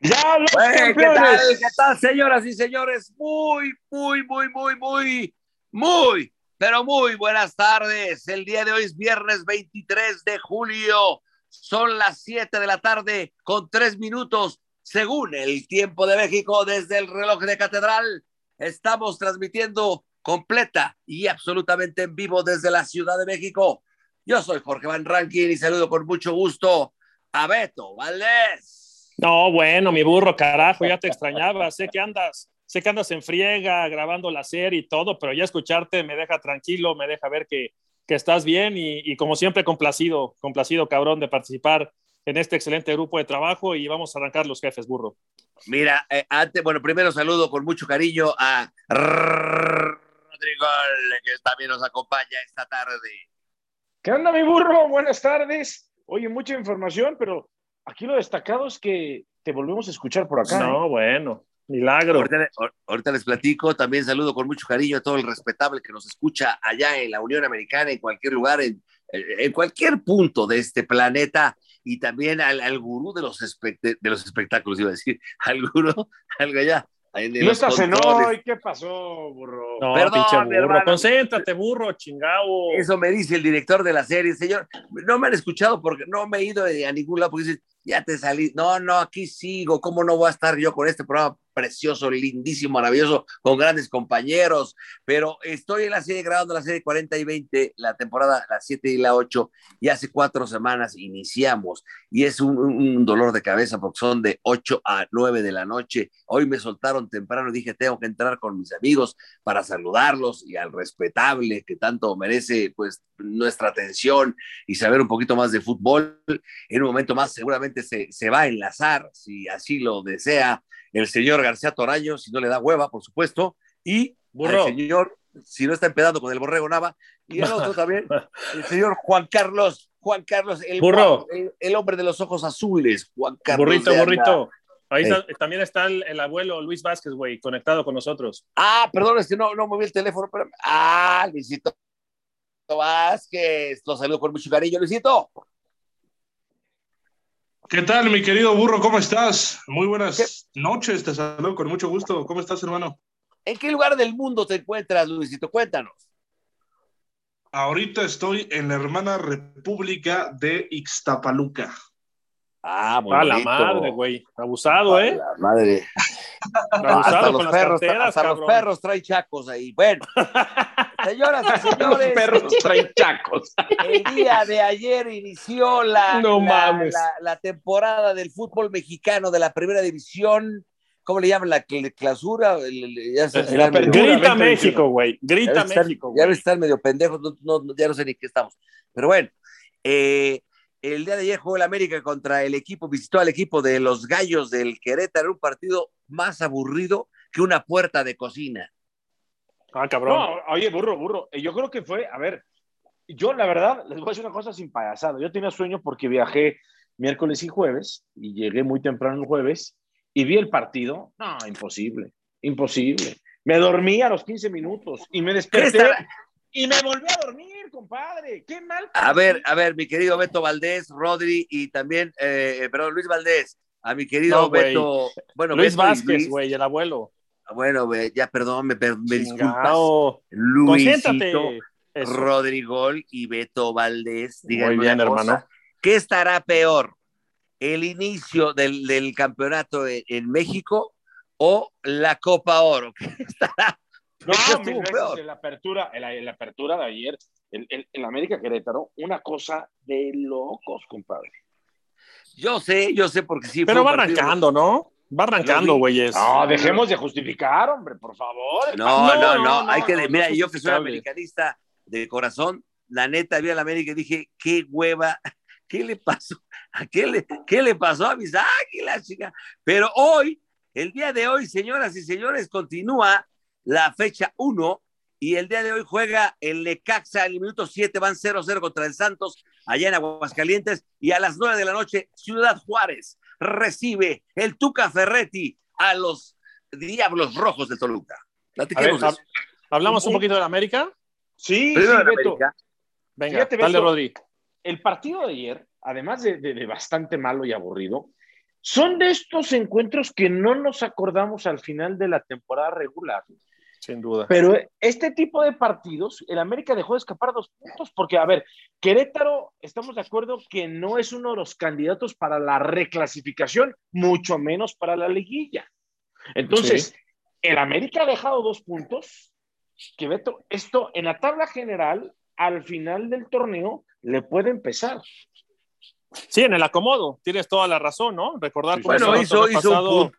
Ya los ¿qué tal? ¿Qué tal, señoras y señores? Muy, muy, muy, muy, muy, muy, pero muy buenas tardes. El día de hoy es viernes 23 de julio. Son las 7 de la tarde con 3 minutos, según el tiempo de México, desde el reloj de catedral. Estamos transmitiendo completa y absolutamente en vivo desde la Ciudad de México. Yo soy Jorge Van Rankin y saludo con mucho gusto a Beto Valdés. No, bueno, mi burro, carajo, ya te extrañaba. sé que andas, sé que andas en friega grabando la serie y todo, pero ya escucharte me deja tranquilo, me deja ver que, que estás bien y, y, como siempre complacido, complacido cabrón de participar en este excelente grupo de trabajo y vamos a arrancar los jefes, burro. Mira, eh, antes, bueno, primero saludo con mucho cariño a Rodrigo, que también nos acompaña esta tarde. ¿Qué onda, mi burro? Buenas tardes. Oye, mucha información, pero aquí lo destacado es que te volvemos a escuchar por acá. No, ¿eh? bueno, milagro. Ahorita, ahorita, les platico, también saludo con mucho cariño a todo el respetable que nos escucha allá en la Unión Americana, en cualquier lugar, en, en cualquier punto de este planeta, y también al, al gurú de los, de los espectáculos, iba a decir, al gurú, algo allá, no estás en hoy, ¿qué pasó, burro? No, Perdón, pinche burro, hermano. concéntrate, burro, chingado. Eso me dice el director de la serie, señor. No me han escuchado porque no me he ido a ningún lado porque dicen, ya te salí. No, no, aquí sigo. ¿Cómo no voy a estar yo con este programa precioso, lindísimo, maravilloso, con grandes compañeros? Pero estoy en la serie grabando la serie 40 y 20, la temporada, la 7 y la 8, y hace cuatro semanas iniciamos. Y es un, un dolor de cabeza porque son de 8 a 9 de la noche. Hoy me soltaron temprano y dije, tengo que entrar con mis amigos para saludarlos y al respetable que tanto merece pues nuestra atención y saber un poquito más de fútbol. En un momento más seguramente se, se va a enlazar, si así lo desea, el señor García Toraño, si no le da hueva, por supuesto, y Burro. el señor, si no está empedando con el borrego Nava, y el otro también, el señor Juan Carlos, Juan Carlos, el, Burro. el, el hombre de los ojos azules, Juan Carlos. Burrito, burrito. Ahí está- también está el, el abuelo Luis Vázquez, güey, conectado con nosotros. Ah, perdón, es que no, no moví el teléfono, pero... Ah, Luisito Vázquez, lo saludo con mucho cariño, Luisito. ¿Qué tal, mi querido burro? ¿Cómo estás? Muy buenas noches, te saludo con mucho gusto. ¿Cómo estás, hermano? ¿En qué lugar del mundo te encuentras, Luisito? Cuéntanos. Ahorita estoy en la hermana República de Ixtapaluca. Ah, muy A la bonito. madre, güey. Abusado, A ¿eh? la madre. Abusado hasta con los las perros, carteras, hasta los perros traen chacos ahí. Bueno, señoras y Los señores, perros traen chacos. el día de ayer inició la, No la, mames. la- la temporada del fútbol mexicano de la primera división. ¿Cómo le llaman? La cl- clausura. Ya se-. Grita 2021. México, güey. ya Grita estar- México, ya güey. ves estar medio pendejos, no, no- ya no sé ni qué estamos. Pero bueno, eh, el día de ayer jugó el América contra el equipo, visitó al equipo de los Gallos del Querétaro, un partido más aburrido que una puerta de cocina. Ah, cabrón. No, oye, burro, burro. eh, Yo creo que fue, a ver, yo la verdad, les voy a decir una cosa sin payasado. Yo tenía sueño porque viajé miércoles y jueves y llegué muy temprano el jueves y vi el partido. No, imposible, imposible. Me dormí a los 15 minutos y me desperté y me volví a dormir, compadre. Qué mal. A ver, a ver, mi querido Beto Valdés, Rodri y también, eh, eh, perdón, Luis Valdés, a mi querido No. Beto, bueno, Luis Beto Vázquez, güey, el abuelo. Bueno, güey, ya perdón, me, me disculpas. Luisito. Rodrigo y Beto Valdés. díganme Muy bien, una cosa. hermano. ¿Qué estará peor? ¿El inicio del, del campeonato en, en México o la Copa Oro? ¿Qué estará? No, ¿Qué estuvo mil veces la apertura, la, apertura de ayer, en la América Querétaro, una cosa de locos, compadre. Yo sé, yo sé porque sí. Pero fue va arrancando, ¿no? Va arrancando, güeyes. No, dejemos de justificar, hombre, por favor. No, no, no, No, no, hay que, mira, yo que soy americanista de corazón, la neta vi a la América y dije, qué hueva, ¿qué le pasó? ¿A qué le, qué le pasó a mis águilas, chica? Pero hoy, el día de hoy, señoras y señores, continúa la fecha 1 y el día de hoy juega el Lecaxa, el minuto 7 van 0-0 contra el Santos, allá en Aguascalientes, y a las 9 de la noche, Ciudad Juárez recibe el Tuca Ferretti a los Diablos Rojos de Toluca. Ver, eso. hablamos un poquito de la América. Sí, Primero sí, Beto. América. Venga, Fíjate, dale, Beto. Rodri. El partido de ayer, además de, de- de bastante malo y aburrido, son de estos encuentros que no nos acordamos al final de la temporada regular. Sin duda. Pero este tipo de partidos, el América dejó de escapar dos puntos, porque, a ver, Querétaro, estamos de acuerdo que no es uno de los candidatos para la reclasificación, mucho menos para la liguilla. Entonces, el América ha dejado dos puntos, que Beto, esto en la tabla general, al final del torneo, le puede empezar. Sí, en el acomodo, tienes toda la razón, ¿no? Recordar cómo bueno, hizo, hizo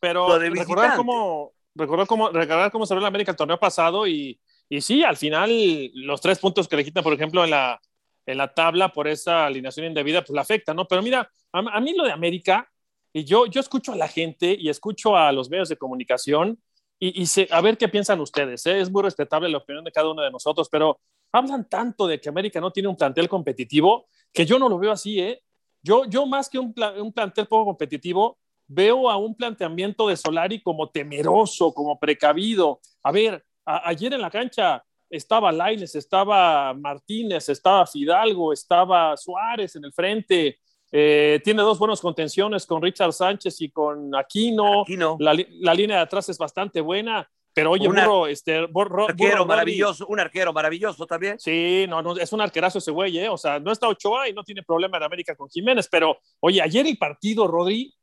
pero recordar cómo, recordar cómo, recordar cómo se el América el torneo pasado y, y sí, al final los tres puntos que le quitan, por ejemplo, en la, en la tabla por esa alineación indebida, pues la afecta, ¿no? Pero mira, a, mí lo de América, y yo, yo escucho a la gente y escucho a los medios de comunicación y, y a ver qué piensan ustedes. ¿eh? Es muy respetable la opinión de cada uno de nosotros, pero hablan tanto de que América no tiene un plantel competitivo que yo no lo veo así, ¿eh? Yo, yo más que un, un plantel poco competitivo, veo a un planteamiento de Solari como temeroso, como precavido. A ver, ayer en la cancha estaba Laines, estaba Martínez, estaba Fidalgo, estaba Suárez en el frente. Eh, tiene dos buenas contenciones con Richard Sánchez y con Aquino. La, la, línea de atrás es bastante buena. Pero oye, burro, este, un arquero maravilloso, un arquero maravilloso también. Sí, no, no, es un arquerazo ese güey, ¿eh? O sea, no está Ochoa y no tiene problema en América con Jiménez, pero oye, ayer el partido, Rodri,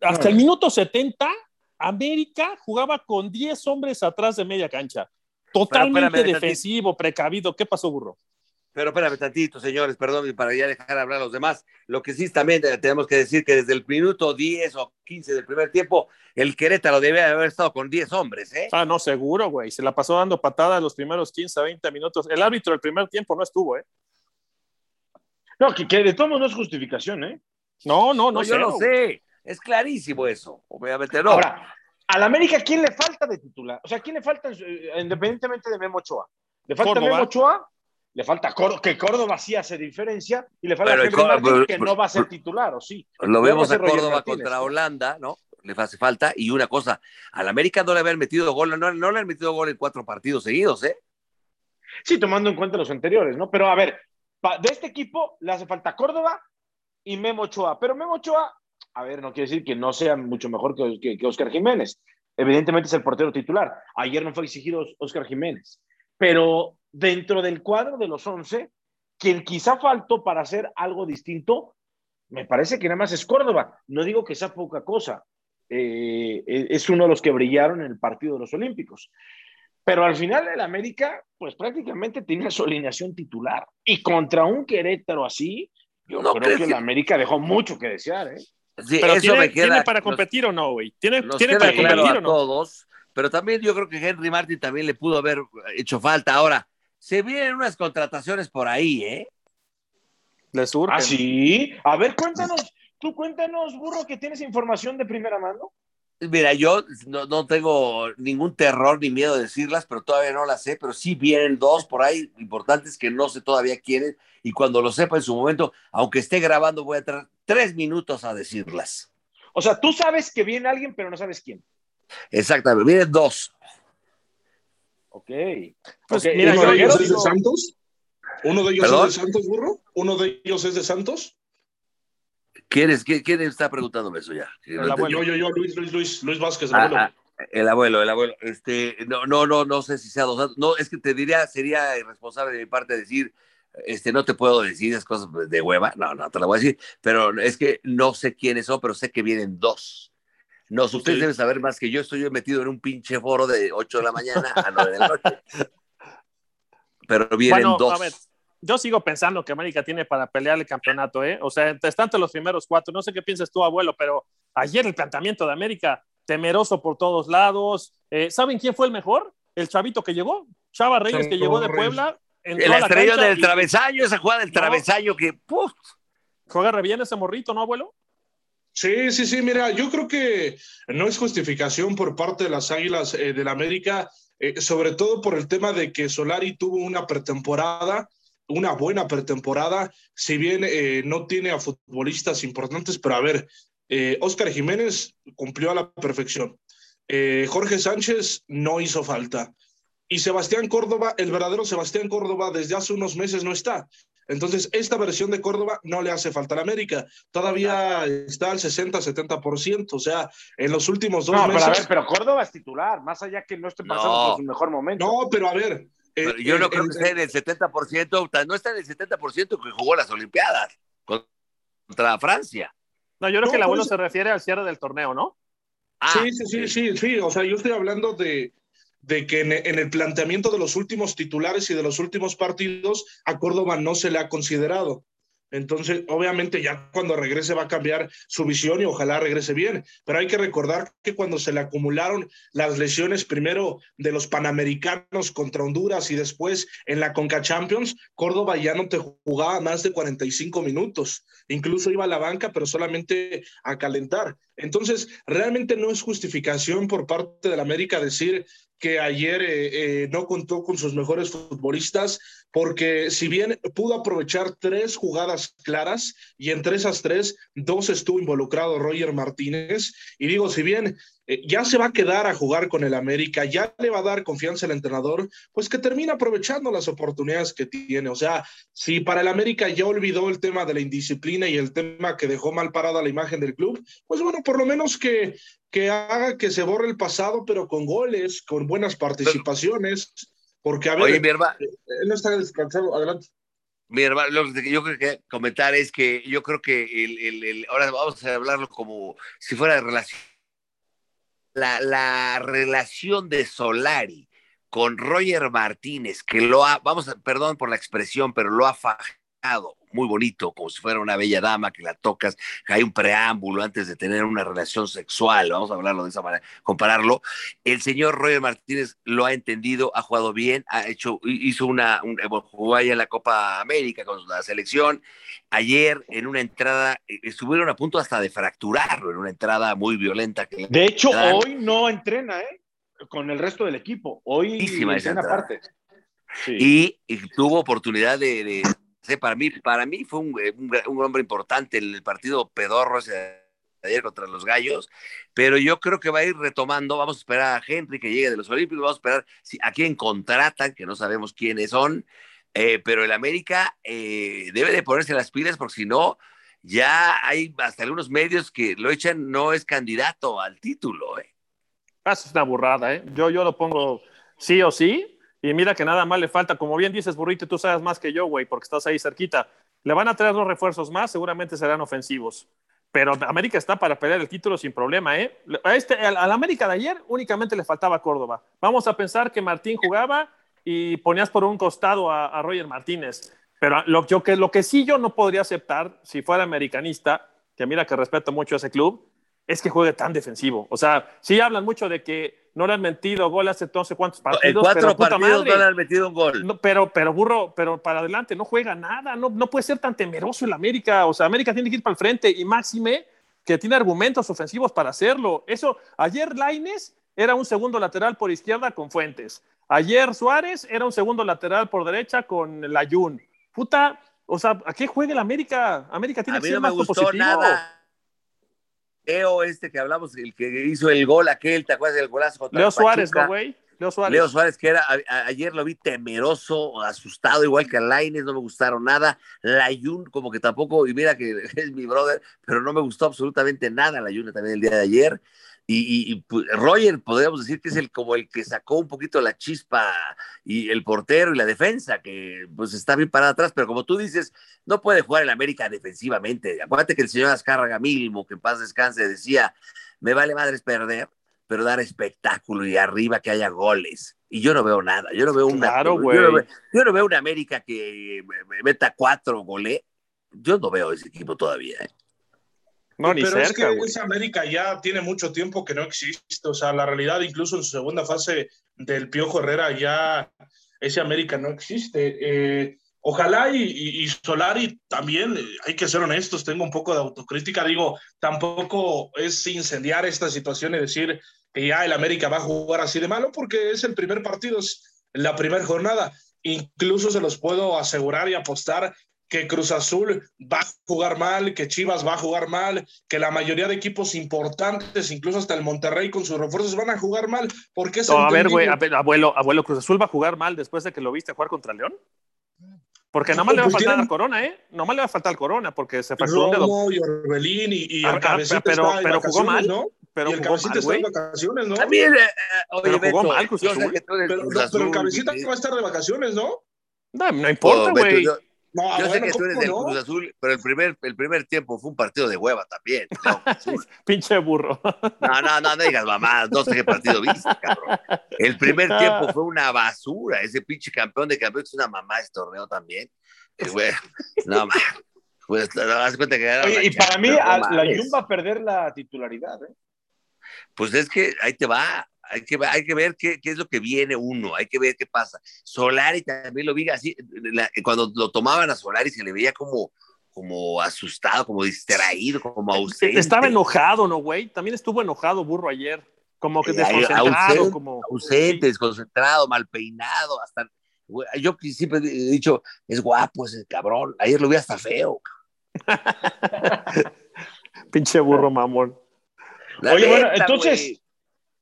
hasta el minuto 70, América jugaba con 10 hombres atrás de media cancha. Totalmente defensivo, precavido. ¿Qué pasó, burro? Pero espérame tantito, señores, perdón, para ya dejar hablar a los demás. Lo que sí también tenemos que decir que desde el minuto 10 o 15 del primer tiempo, el Querétaro debe haber estado con 10 hombres, ¿eh? Ah, no, seguro, güey. Se la pasó dando patadas los primeros 15 a 20 minutos. El árbitro del primer tiempo no estuvo, ¿eh? No, que, de todos no es justificación, ¿eh? No, no, no, yo lo sé. Es clarísimo eso. Obviamente no. Ahora, al América, ¿quién le falta de titular? O sea, ¿quién le falta, independientemente de Memo Ochoa? ¿Le falta Memo Ochoa? le falta que Córdoba sí hace diferencia y le falta a Henry Martín, que no va a ser titular, ¿o sí? Lo vemos a Córdoba contra Holanda, ¿no? Le hace falta. Y una cosa, al América no le habían metido gol, no, no le han metido gol en cuatro partidos seguidos, ¿eh? Sí, tomando en cuenta los anteriores, ¿no? Pero a ver, de este equipo le hace falta Córdoba y Memo Ochoa. Pero Memo Ochoa, a ver, no quiere decir que no sea mucho mejor que, que Oscar Jiménez. Evidentemente es el portero titular. Ayer no fue exigido Oscar Jiménez. Pero dentro del cuadro de los 11, quien quizá faltó para hacer algo distinto, me parece que nada más es Córdoba. No digo que sea poca cosa. Eh, es uno de los que brillaron en el partido de los Olímpicos. Pero al final el América, pues prácticamente tenía su alineación titular. Y contra un Querétaro así, yo creo que el América dejó mucho que desear, ¿eh? Pero eso tiene, me queda, ¿tiene para competir o no, güey? ¿Tiene, ¿tiene para competir o no? Todos, pero también yo creo que Henry Martin también le pudo haber hecho falta. Ahora, se vienen unas contrataciones por ahí, ¿eh? Le surgen. ¿Ah, sí? A ver, cuéntanos, tú cuéntanos, burro, que tienes información de primera mano. Mira, yo no, tengo ningún terror ni miedo de decirlas, pero todavía no las sé, pero sí vienen dos por ahí importantes que no sé todavía quiénes, y cuando lo sepa en su momento, aunque esté grabando, voy a tener tres minutos a decirlas. O sea, tú sabes que viene alguien, pero no sabes quién. Exactamente, vienen dos. Ok. Pues mira, ¿Uno de ellos es de Santos? ¿Uno de ellos es de Santos, burro? ¿Uno de ellos es de Santos? ¿Quién, es, quién, está preguntándome eso ya? El abuelo. Yo, yo, yo, Luis, Luis, Luis, Luis Vázquez, el abuelo. Ah, ah, el abuelo, el abuelo. Este, no, no, no, no sé si sea dos Santos. No, es que te diría, sería irresponsable de mi parte decir, este, no te puedo decir esas cosas de hueva. No, no te la voy a decir. Pero es que no sé quiénes son, pero sé que vienen dos. No, ustedes deben saber más que yo. Estoy metido en un pinche foro de 8 de la mañana a 9 de la noche. Pero vienen dos. A ver, yo sigo pensando que América tiene para pelear el campeonato, ¿eh? O sea, está entre los primeros cuatro. No sé qué piensas tú, abuelo, pero ayer el planteamiento de América, temeroso por todos lados. Eh, ¿Saben quién fue el mejor? El chavito que llegó, Chava Reyes, que llegó de Puebla. El estrella del travesaño, esa jugada del travesaño que. ¡puf! Juega re bien ese morrito, ¿no, abuelo? Sí, sí, sí, mira, yo creo que no es justificación por parte de las Águilas eh, del América, eh, sobre todo por el tema de que Solari tuvo una pretemporada, una buena pretemporada, si bien eh, no tiene a futbolistas importantes, pero a ver, Oscar Jiménez cumplió a la perfección. Jorge Sánchez no hizo falta. Y Sebastián Córdoba, el verdadero Sebastián Córdoba, desde hace unos meses no está. Entonces, esta versión de Córdoba no le hace falta a la América. Todavía está al 60-70%. O sea, en los últimos dos no, meses. Pero, a ver, pero Córdoba es titular, más allá que no esté pasando No. por su mejor momento. No, pero a ver. eh, Yo no eh, creo eh, que esté en el 70%, no está en el 70% que jugó las Olimpiadas contra Francia. No, yo creo No, que el abuelo pues- se refiere al cierre del torneo, ¿no? Ah, sí, sí, sí, sí, sí. O sea, yo estoy hablando de, de que en, el planteamiento de los últimos titulares y de los últimos partidos, a Córdoba no se le ha considerado. Entonces, obviamente ya cuando regrese va a cambiar su visión y ojalá regrese bien. Pero hay que recordar que cuando se le acumularon las lesiones primero de los Panamericanos contra Honduras y después en la Conca Champions, Córdoba ya no te jugaba más de 45 minutos. Incluso iba a la banca, pero solamente a calentar. Entonces, realmente no es justificación por parte del América decir que ayer eh, eh, no contó con sus mejores futbolistas, porque si bien pudo aprovechar tres jugadas claras y entre esas tres, dos estuvo involucrado Roger Martínez, y digo, si bien eh, ya se va a quedar a jugar con el América, ya le va a dar confianza al entrenador, pues que termine aprovechando las oportunidades que tiene. O sea, si para el América ya olvidó el tema de la indisciplina y el tema que dejó mal parada la imagen del club, pues bueno, por lo menos que, que haga que se borre el pasado, pero con goles, con buenas participaciones, porque a ver, Oye, mi hermano, él no está descansado, adelante. mi hermano, lo que yo creo que comentar es que yo creo que el, el- el- ahora vamos a hablarlo como si fuera de relación. La, la relación de Solari con Roger Martínez, que lo ha, vamos a, perdón por la expresión, pero lo ha fajado muy bonito, como si fuera una bella dama que la tocas, que hay un preámbulo antes de tener una relación sexual, vamos a hablarlo de esa manera, compararlo. El señor Roger Martínez lo ha entendido, ha jugado bien, ha hecho, hizo una, un, jugó ahí en la Copa América con la selección. Ayer en una entrada, eh, estuvieron a punto hasta de fracturarlo, en una entrada muy violenta. Que De hecho, Dan. hoy no entrena, ¿eh? Con el resto del equipo. Hoy entrena aparte. Sí. y, y tuvo oportunidad de, de- para mí, para mí fue un, un, un hombre importante el partido pedorro ese ayer contra los Gallos, pero yo creo que va a ir retomando, vamos a esperar a Henry que llegue de los Olímpicos, vamos a esperar si, a quién contratan, que no sabemos quiénes son, eh, pero el América eh, debe de ponerse las pilas porque si no, ya hay hasta algunos medios que lo echan, no es candidato al título. Eh. Ah, es una burrada, ¿eh? Yo, yo lo pongo sí o sí. Y mira que nada más le falta, como bien dices, Burrito, tú sabes más que yo, güey, porque estás ahí cerquita. Le van a traer dos refuerzos más, seguramente serán ofensivos. Pero América está para pelear el título sin problema, ¿eh? A este, América de ayer únicamente le faltaba Córdoba. Vamos a pensar que Martín jugaba y ponías por un costado a, a Roger Martínez. Pero lo, yo, que, lo que sí yo no podría aceptar, si fuera americanista, que mira que respeto mucho a ese club, es que juegue tan defensivo. O sea, sí hablan mucho de que no le han metido gol hace sé cuántos partidos. En cuatro pero, partidos no le han metido un gol. no, pero, pero burro, pero para adelante no juega nada, no, no puede ser tan temeroso el América. O sea, América tiene que ir para el frente y Máxime, que tiene argumentos ofensivos para hacerlo. Eso, ayer Laines era un segundo lateral por izquierda con Fuentes. Ayer Suárez era un segundo lateral por derecha con Layún. Puta, o sea, ¿a qué juega el América? América tiene A que ser no me más gustó propositivo. nada. Leo este que hablamos, el que hizo el gol aquel, ¿te acuerdas del golazo contra Leo Suárez? ¿no, güey? Leo Suárez. Leo Suárez, que era, a, ayer lo vi temeroso, asustado, igual que a Laines, no me gustaron nada. Layun, como que tampoco, y mira que es mi brother, pero no me gustó absolutamente nada Layun también el día de ayer. Y, y, y pues, Roger, podríamos decir que es el como el que sacó un poquito la chispa y el portero y la defensa, que pues está bien parada atrás, pero como tú dices, no puede jugar el América defensivamente. Acuérdate que el señor Azcárraga mismo, que en paz descanse, decía, me vale madres perder, pero dar espectáculo y arriba que haya goles. Y yo no veo nada, yo no veo una, Claro, yo, no veo, yo no veo una América que meta cuatro goles. Yo no veo ese equipo todavía. ¿eh? No, ni Pero cerca, es que esa América ya tiene mucho tiempo que no existe. O sea, la realidad, incluso en su segunda fase del Piojo Herrera, ya ese América no existe. Eh, ojalá y, y, y, Solari también, hay que ser honestos, tengo un poco de autocrítica. Digo, tampoco es incendiar esta situación y decir que ya el América va a jugar así de malo, porque es el primer partido, es la primera jornada. Incluso se los puedo asegurar y apostar que Cruz Azul va a jugar mal, que Chivas va a jugar mal, que la mayoría de equipos importantes, incluso hasta el Monterrey con sus refuerzos, van a jugar mal. Porque es no, a ver, güey, abuelo, abuelo, Cruz Azul va a jugar mal después de que lo viste jugar contra León. Porque No, nomás le va a pues faltar tienen- al Corona, ¿eh? Nomás le va a faltar al Corona porque se fracturó un dedo. Y Orbelín y, y Ah, el ah, cabecita pero- está en pero jugó vacaciones, mal. ¿no? Pero y el jugó cabecita mal, güey. vacaciones, ¿no? También, eh, oye, Pero jugó Beto, mal Cruz Azul. Pero, el cabecita y- va a estar de vacaciones, ¿no? No, no importa, Oh, Beto, güey. No, yo sé bueno, que tú eres ¿cómo del no? Cruz Azul, pero el primer, el primer tiempo fue un partido de hueva también. Pinche burro. No, no, no, no digas mamás, no sé qué partido viste, cabrón. El primer tiempo fue una basura. Ese pinche campeón de campeones es una mamá este torneo también. Güey, no, ma, pues te das cuenta que Oye, y para mí, no a- la mames. Jun va a perder la titularidad. ¿eh? Pues es que ahí te va. Hay que, hay que ver qué, qué es lo que viene uno, hay que ver qué pasa. Solari también lo vi así, la- cuando lo tomaban a Solari se le veía como, como asustado, como distraído, como ausente. Estaba enojado, ¿no, güey? También estuvo enojado, burro, ayer. Como que Eh, desconcentrado, ausente, como... ausente, desconcentrado, mal peinado, hasta güey, yo siempre he dicho, es guapo ese cabrón. Ayer lo vi hasta feo. Pinche burro mamón. La Oye, bueno, entonces, güey.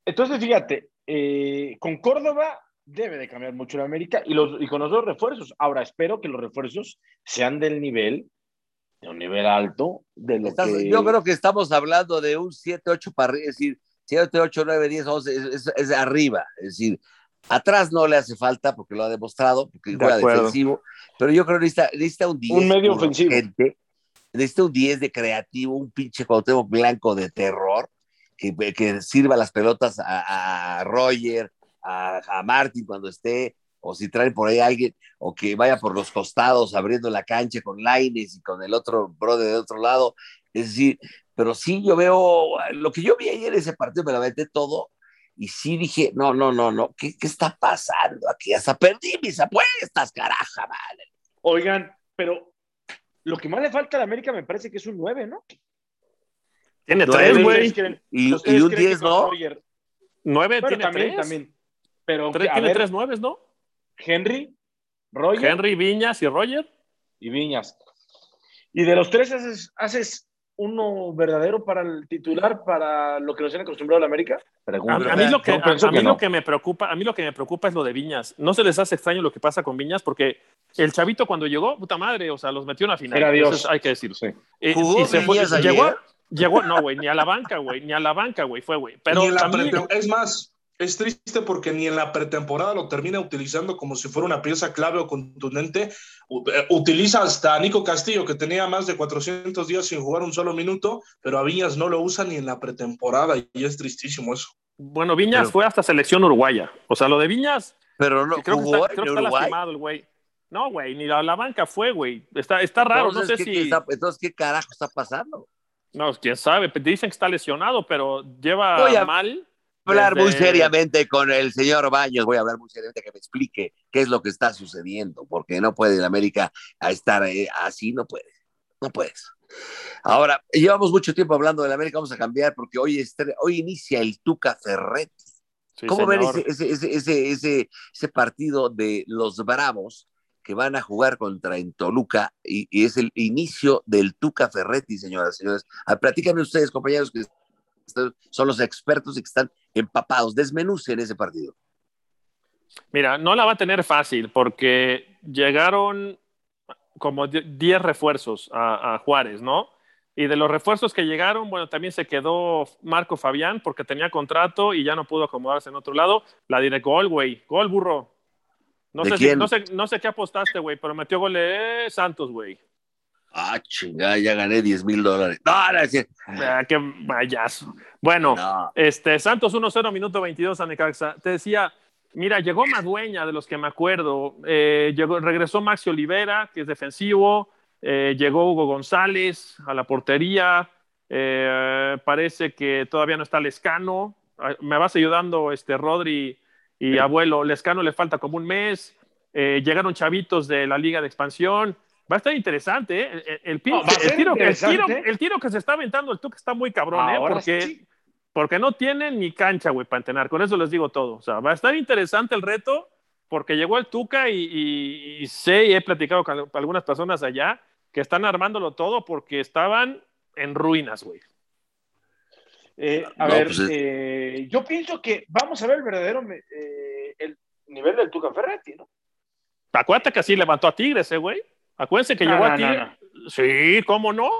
Entonces fíjate, eh, con Córdoba debe de cambiar mucho la América y, los, y con los dos refuerzos. Ahora espero que los refuerzos sean del nivel, de un nivel alto, de lo Estás- que... Yo creo que estamos hablando de un 7, 8 para es decir, 7, 8, 9, 10, 11, es, es- es arriba. Es decir, atrás no le hace falta porque lo ha demostrado, porque De juega acuerdo. defensivo, pero yo creo que necesita, necesita un 10. Un medio ofensivo. urgente, necesita un 10 de creativo, un pinche Cuauhtémoc blanco de terror, que, que sirva las pelotas a, Roger, a, Martin cuando esté, o si traen por ahí a alguien, o que vaya por los costados abriendo la cancha con Laines y con el otro brother del otro lado. Es decir, pero sí yo veo, lo que yo vi ayer en ese partido, me lo aventé todo, y sí dije, no, no, no, no, ¿qué, qué está pasando aquí? Hasta perdí mis apuestas, caraja, vale. Oigan, pero lo que más le falta a la América me parece que es un 9, ¿no? Tiene tres, ¿Ustedes güey. Y, un creen que 10, con ¿no? Roger- Nueve, Bueno, tiene también, tres. también. Pero, Tres- tiene ver, tres nueves, ¿no? Henry, Roger Henry, Viñas y Roger. y Viñas. Y de los tres haces, haces uno verdadero para el titular, para lo que nos han acostumbrado a la América. A, mí, lo que, Yo a, pienso a mí que lo no. que me preocupa, a mí lo que me preocupa es lo de Viñas. No se les hace extraño lo que pasa con Viñas porque el chavito cuando llegó, puta madre, o sea, los metió en la final. Era Dios. Entonces, hay que decirlo. Sí. Eh, ¿Jugó y se fue- ayer? llegó, llegó, no, güey, ni a la banca, güey, ni a la banca, güey, fue, güey. Pero Ni en la también, pretem- es más, es triste porque ni en la pretemporada lo termina utilizando como si fuera una pieza clave o contundente. Eh, Utiliza hasta a Nico Castillo, que tenía más de 400 días sin jugar un solo minuto, pero a Viñas no lo usa ni en la pretemporada y es tristísimo eso. bueno, Viñas Pero- fue hasta selección uruguaya. O sea, lo de Viñas, Pero no creo que jugó está, creo que en está Uruguay. lastimado el güey. No, güey, ni a la banca fue, güey. Está, está raro, no sé Entonces, ¿qué- si. qué está- entonces, ¿qué carajo está pasando? No, quién sabe. Dicen que está lesionado, pero lleva Voy a- mal. hablar muy desde- seriamente con el señor Baños, voy a hablar muy seriamente que me explique qué es lo que está sucediendo, porque no puede el América estar eh, así, no puede, no puedes. Ahora, llevamos mucho tiempo hablando del América, vamos a cambiar porque hoy, estre- hoy inicia el Tuca Ferret. Sí, ¿Cómo ven ese, ese, ese, ese partido de los Bravos que van a jugar contra en Toluca y, es el inicio del Tuca Ferretti, señoras y señores? Ah, platíquenme ustedes, compañeros, que son los expertos y que están empapados, desmenucen ese partido. Mira, no la va a tener fácil porque llegaron como 10 refuerzos a, a Juárez, ¿no? Y de los refuerzos que llegaron, bueno, también se quedó Marco Fabián porque tenía contrato y ya no pudo acomodarse en otro lado. La diré güey. Gol, burro. No ¿De sé, si- no, sé, no sé qué apostaste, güey, pero metió gol de Santos, güey. Ah, chingada, ya gané 10 mil dólares. No. Ah, qué vayazo. Bueno, No. Este, Santos 1-0, minuto 22 a Necaxa. Te decía, mira, llegó Madueña, de los que me acuerdo. Eh, llegó, regresó Maxi Olivera, que es defensivo. Eh, llegó Hugo González a la portería. Eh, parece que todavía no está Lescano. Ah, Me vas ayudando, este, Rodri y abuelo. Lescano le falta como un mes. Eh, llegaron chavitos de la Liga de Expansión. Va a estar interesante, ¿eh? El, tiro, el, tiro, interesante. el tiro que se está aventando el Tuca está muy cabrón, ¿eh? Porque sí. porque no tienen ni cancha, güey, para entrenar. Con eso les digo todo. O sea, va a estar interesante el reto porque llegó el Tuca y, y- y sé y he platicado con algunas personas allá que están armándolo todo porque estaban en ruinas, güey. Eh, a No, ver, pues es- eh, yo pienso que vamos a ver el verdadero eh, el nivel del Tuca Ferretti, ¿no? Acuérdate que así levantó a Tigres, ¿eh, güey? Acuérdense que llegó a Tigres. Sí, ¿cómo no?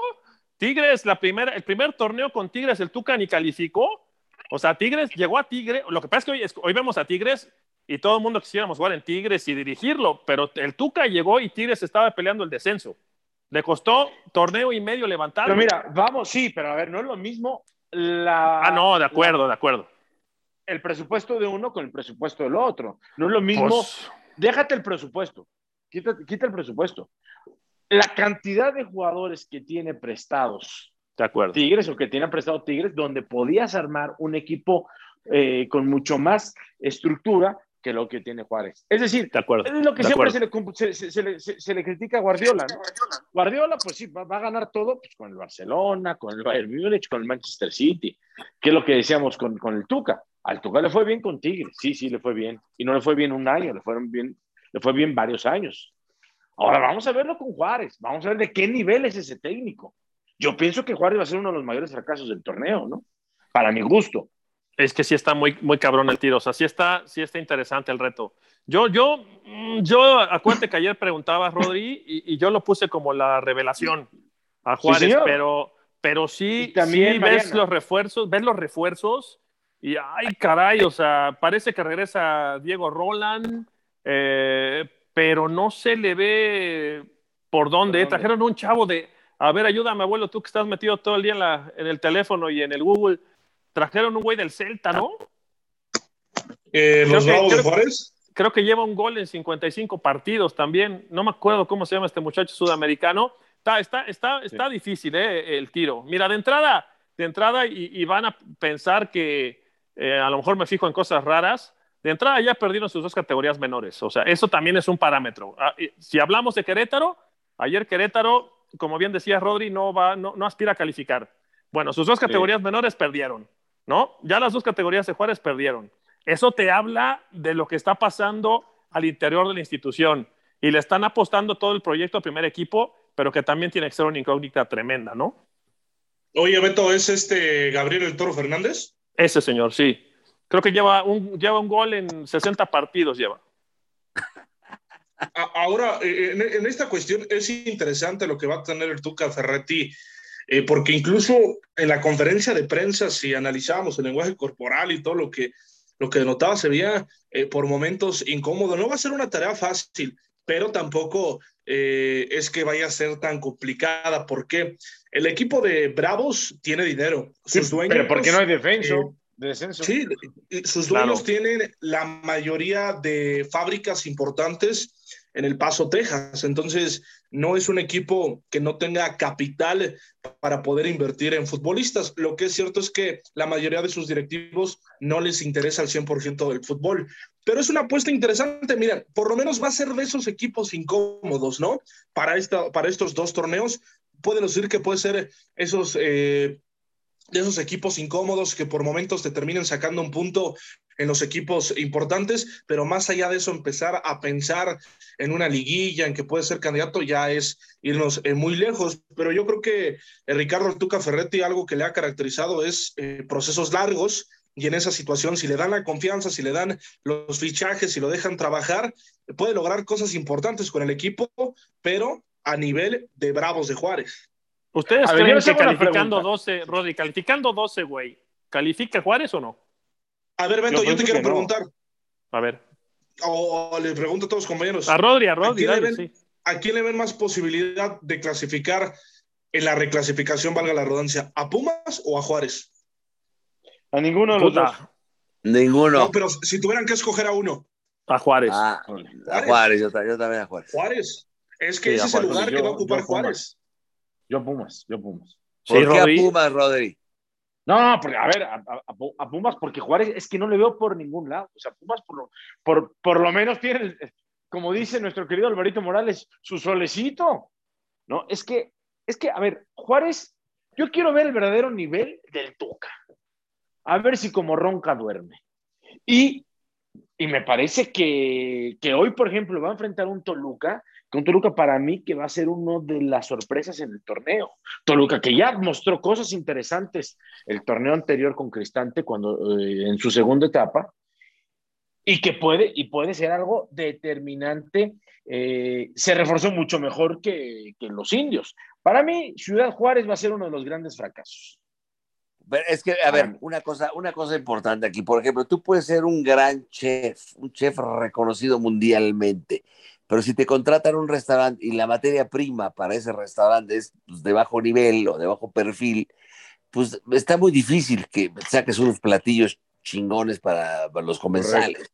Tigres, la primera, el primer torneo con Tigres, el Tuca ni calificó. O sea, Tigres llegó a Tigres. Lo que pasa es que hoy, hoy vemos a Tigres y todo el mundo quisiéramos jugar en Tigres y dirigirlo, pero el Tuca llegó y Tigres estaba peleando el descenso. Le costó torneo y medio levantar. Pero mira, vamos, sí, pero a ver, no es lo mismo la. Ah, no, de acuerdo, de acuerdo. El presupuesto de uno con el presupuesto del otro. No es lo mismo. Pues, déjate el presupuesto. Quita, quita el presupuesto. La cantidad de jugadores que tiene prestados de acuerdo. Tigres o que tiene prestado Tigres, donde podías armar un equipo eh, con mucho más estructura que lo que tiene Juárez. Es decir, de acuerdo, es lo que siempre se le, se, le, se le, critica a Guardiola. ¿no? Guardiola, pues sí, va, a ganar todo pues, con el Barcelona, con el Bayern Múnich, con el Manchester City, que es lo que decíamos con, con el Tuca. Al Tuca le fue bien con Tigres, sí, sí, le fue bien. Y no le fue bien un año, le, fueron bien, le fue bien varios años. Ahora vamos a verlo con Juárez, vamos a ver de qué nivel es ese técnico. Yo pienso que Juárez va a ser uno de los mayores fracasos del torneo, ¿no? Para mi gusto. Es que sí está muy, muy cabrón el tiro, o sea, sí está, sí está interesante el reto. Yo, yo, mm, yo, acuérdate que ayer preguntaba a Rodri y, yo lo puse como la revelación a Juárez, pero, pero sí, también ves los refuerzos, ves los refuerzos y ay, caray, o sea, parece que regresa Diego Roland, eh, pero no se le ve por dónde. Trajeron un chavo de, a ver, ayúdame, abuelo, tú que estás metido todo el día en, la, en el teléfono y en el Google Trajeron un güey del Celta, ¿no? Eh, ¿Los Bravos de Juárez? Creo que lleva un gol en 55 partidos también. No me acuerdo cómo se llama este muchacho sudamericano. Está, está, está, está difícil eh, el tiro. Mira, de entrada, de entrada y, van a pensar que eh, a lo mejor me fijo en cosas raras. De entrada ya perdieron sus dos categorías menores. O sea, eso también es un parámetro. Ah, si hablamos de Querétaro, ayer Querétaro, como bien decía Rodri, no, va, no, no aspira a calificar. Bueno, sus dos categorías menores perdieron. ¿No? Ya las dos categorías de Juárez perdieron. Eso te habla de lo que está pasando al interior de la institución y le están apostando todo el proyecto al primer equipo, pero que también tiene que ser una incógnita tremenda, ¿no? Oye, Beto, ¿es este Gabriel el Toro Fernández? Ese señor, sí. Creo que lleva un, lleva un gol en 60 partidos, lleva. Ahora, eh, en, esta cuestión es interesante lo que va a tener el Tuca Ferretti eh, porque incluso en la conferencia de prensa, si analizábamos el lenguaje corporal y todo lo que, lo que denotaba, se veía eh, por momentos incómodo. No va a ser una tarea fácil, pero tampoco eh, es que vaya a ser tan complicada, porque el equipo de Bravos tiene dinero. Sus dueños, pero porque no hay defensa. Descenso. Sí, sus dueños tienen la mayoría de fábricas importantes en El Paso, Texas. Entonces, no es un equipo que no tenga capital para poder invertir en futbolistas. Lo que es cierto es que la mayoría de sus directivos no les interesa el 100% del fútbol. Pero es una apuesta interesante. Mira, por lo menos va a ser de esos equipos incómodos, ¿no? Para, esta, para estos dos torneos. Pueden decir que puede ser esos eh, de esos equipos incómodos que por momentos te terminen sacando un punto en los equipos importantes, pero más allá de eso, empezar a pensar en una liguilla, en que puede ser candidato, ya es irnos eh, muy lejos. Pero yo creo que eh, Ricardo Tuca Ferretti, algo que le ha caracterizado es eh, procesos largos, y en esa situación, si le dan la confianza, si le dan los fichajes, si lo dejan trabajar, puede lograr cosas importantes con el equipo, pero a nivel de Bravos de Juárez. ¿Ustedes creen que calificando 12, Rodri, calificando 12, güey, ¿califica Juárez o no? A ver, Beto, yo, te quiero preguntar. A ver. O, le pregunto a todos los compañeros. A Rodri, a Rodri, ¿A quién, le ven, más posibilidad de clasificar en la reclasificación, valga la rodancia? ¿A Pumas o a Juárez? A ninguno de los dos. Ninguno. No, pero si tuvieran que escoger a uno. A Juárez. Ah, a Juárez, yo, también a Juárez. Juárez. Es que ese es el lugar que va a ocupar Juárez. Yo Pumas, yo Pumas. ¿Por qué a Pumas, Rodri? No, porque, a ver, a, Pumas, porque Juárez es que no le veo por ningún lado. O sea, Pumas por lo, por, por lo menos tiene, como dice nuestro querido Alvarito Morales, su solecito. ¿No? Es que, es que, a ver, Juárez, yo quiero ver el verdadero nivel del Tuca. A ver si como ronca duerme. Y, y me parece que, que hoy, por ejemplo, va a enfrentar un Toluca un Toluca para mí que va a ser uno de las sorpresas en el torneo. Toluca que ya mostró cosas interesantes el torneo anterior con Cristante cuando eh, en su segunda etapa y que puede y puede ser algo determinante eh, se reforzó mucho mejor que, que los indios. Para mí, Ciudad Juárez va a ser uno de los grandes fracasos. Pero es que, a ver, una cosa, una cosa importante aquí. Por ejemplo, tú puedes ser un gran chef, un chef reconocido mundialmente, pero si te contratan un restaurante y la materia prima para ese restaurante es pues, de bajo nivel o de bajo perfil, pues está muy difícil que saques unos platillos chingones para, para los comensales.